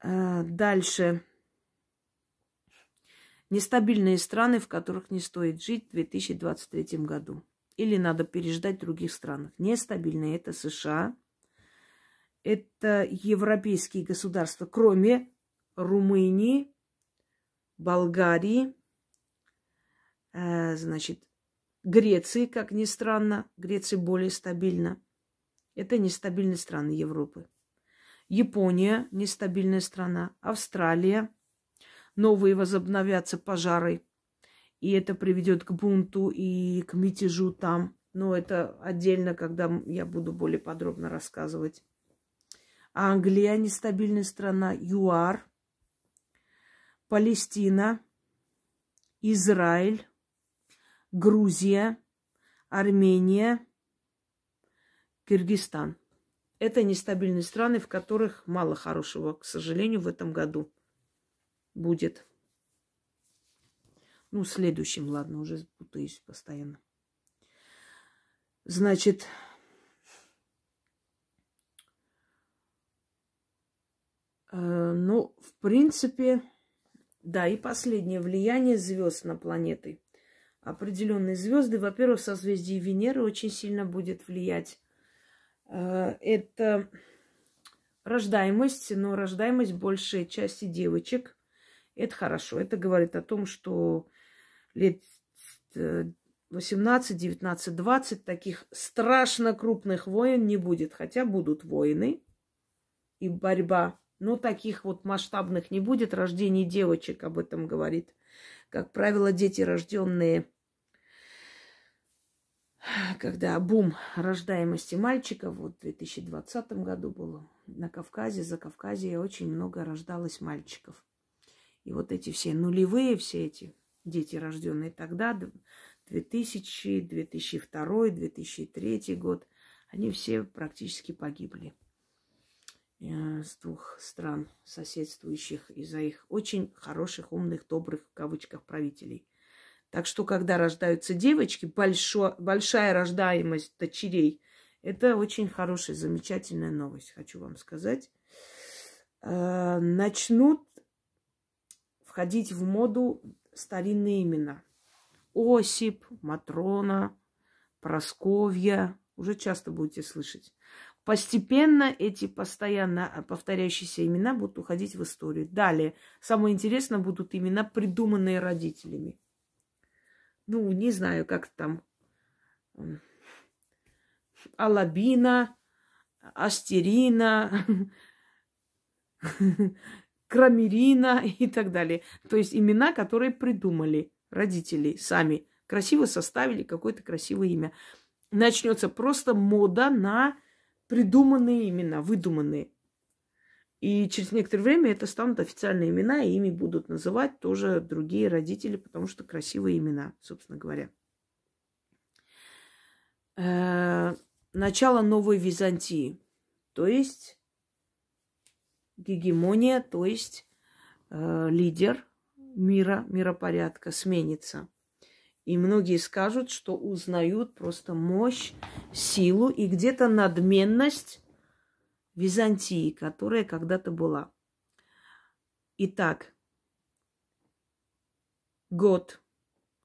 S1: Э, дальше. Нестабильные страны, в которых не стоит жить в 2023 году. Или надо переждать в других странах. Нестабильные это США, это европейские государства, кроме Румынии, Болгарии, Э, значит, Греции, как ни странно, Греция более стабильна. Это нестабильные страны Европы. Япония – нестабильная страна. Австралия. Новые возобновятся пожары. И это приведет к бунту и к мятежу там. Но это отдельно, когда я буду более подробно рассказывать. Англия – нестабильная страна. ЮАР. Палестина. Израиль. Грузия, Армения, Киргизстан. Это нестабильные страны, в которых мало хорошего, к сожалению, в этом году будет. Ну, следующим, ладно, уже путаюсь постоянно. Значит, э, ну, в принципе, да, и последнее влияние звезд на планеты определенные звезды. Во-первых, созвездие Венеры очень сильно будет влиять. Э, это рождаемость, но рождаемость большей части девочек. Это хорошо. Это говорит о том, что лет 18, 19, 20 таких страшно крупных войн не будет. Хотя будут войны и борьба. Но таких вот масштабных не будет. Рождение девочек об этом говорит. Как правило, дети, рожденные когда бум рождаемости мальчиков, вот в 2020 году было на Кавказе, за Кавказе очень много рождалось мальчиков. И вот эти все нулевые, все эти дети, рожденные тогда, 2000, 2002, 2003 год, они все практически погибли э, с двух стран соседствующих из-за их очень хороших, умных, добрых, в кавычках, правителей. Так что, когда рождаются девочки, большо, большая рождаемость дочерей, это очень хорошая, замечательная новость, хочу вам сказать. Э, начнут входить в моду старинные имена. Осип, Матрона, Просковья. Уже часто будете слышать. Постепенно эти постоянно повторяющиеся имена будут уходить в историю. Далее, самое интересное, будут имена, придуманные родителями. Ну, не знаю, как там. Алабина, Астерина, Крамерина и так далее. То есть имена, которые придумали родители сами. Красиво составили какое-то красивое имя. Начнется просто мода на придуманные имена, выдуманные. И через некоторое время это станут официальные имена, и ими будут называть тоже другие родители, потому что красивые имена, собственно говоря. Э, начало новой Византии, то есть гегемония, то есть э, лидер мира, миропорядка сменится. И многие скажут, что узнают просто мощь, силу и где-то надменность Византии, которая когда-то была. Итак, год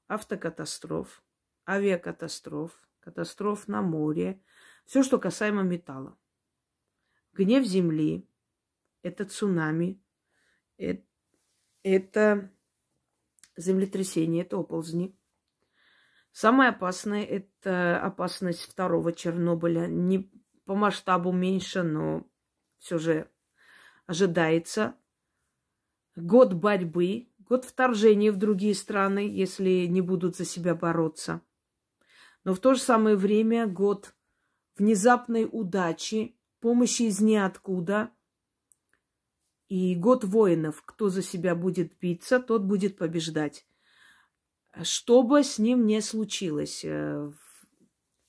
S1: автокатастроф, авиакатастроф, катастроф на море, все, что касаемо металла. Гнев земли, это цунами, это, это землетрясение, это оползни. Самое опасное – это опасность второго Чернобыля. Не по масштабу меньше, но все же ожидается. Год борьбы, год вторжения в другие страны, если не будут за себя бороться. Но в то же самое время год внезапной удачи, помощи из ниоткуда – и год воинов. Кто за себя будет биться, тот будет побеждать. Что бы с ним не случилось, э,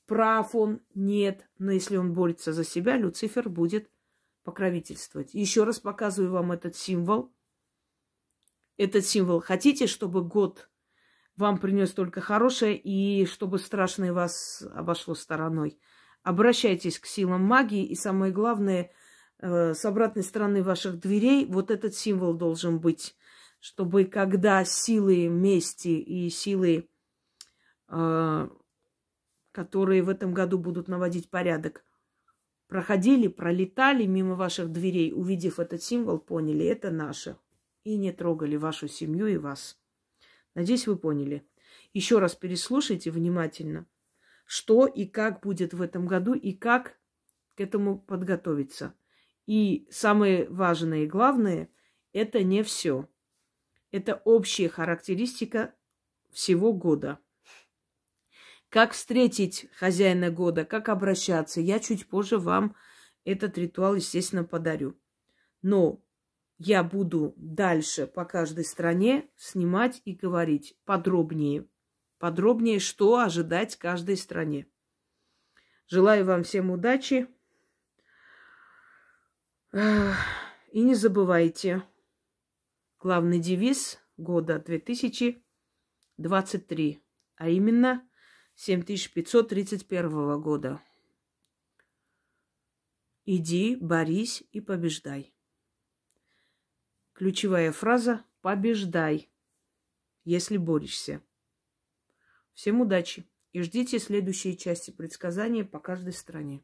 S1: прав он, нет, но если он борется за себя, Люцифер будет покровительствовать. Еще раз показываю вам этот символ. Этот символ. Хотите, чтобы год вам принес только хорошее и чтобы страшное вас обошло стороной? Обращайтесь к силам магии и самое главное – Э, с обратной стороны ваших дверей вот этот символ должен быть, чтобы когда силы мести и силы, э, которые в этом году будут наводить порядок, проходили, пролетали мимо ваших дверей, увидев этот символ, поняли, это наше. И не трогали вашу семью и вас. Надеюсь, вы поняли. Еще раз переслушайте внимательно, что и как будет в этом году и как к этому подготовиться. И самое важное и главное, это не все. Это общая характеристика всего года. Как встретить хозяина года, как обращаться, я чуть позже вам этот ритуал, естественно, подарю. Но я буду дальше по каждой стране снимать и говорить подробнее. Подробнее, что ожидать каждой стране. Желаю вам всем удачи. И не забывайте, главный девиз года 2023, а именно 7531 года. Иди, борись и побеждай. Ключевая фраза «побеждай», если борешься. Всем удачи и ждите следующие части предсказания по каждой стране.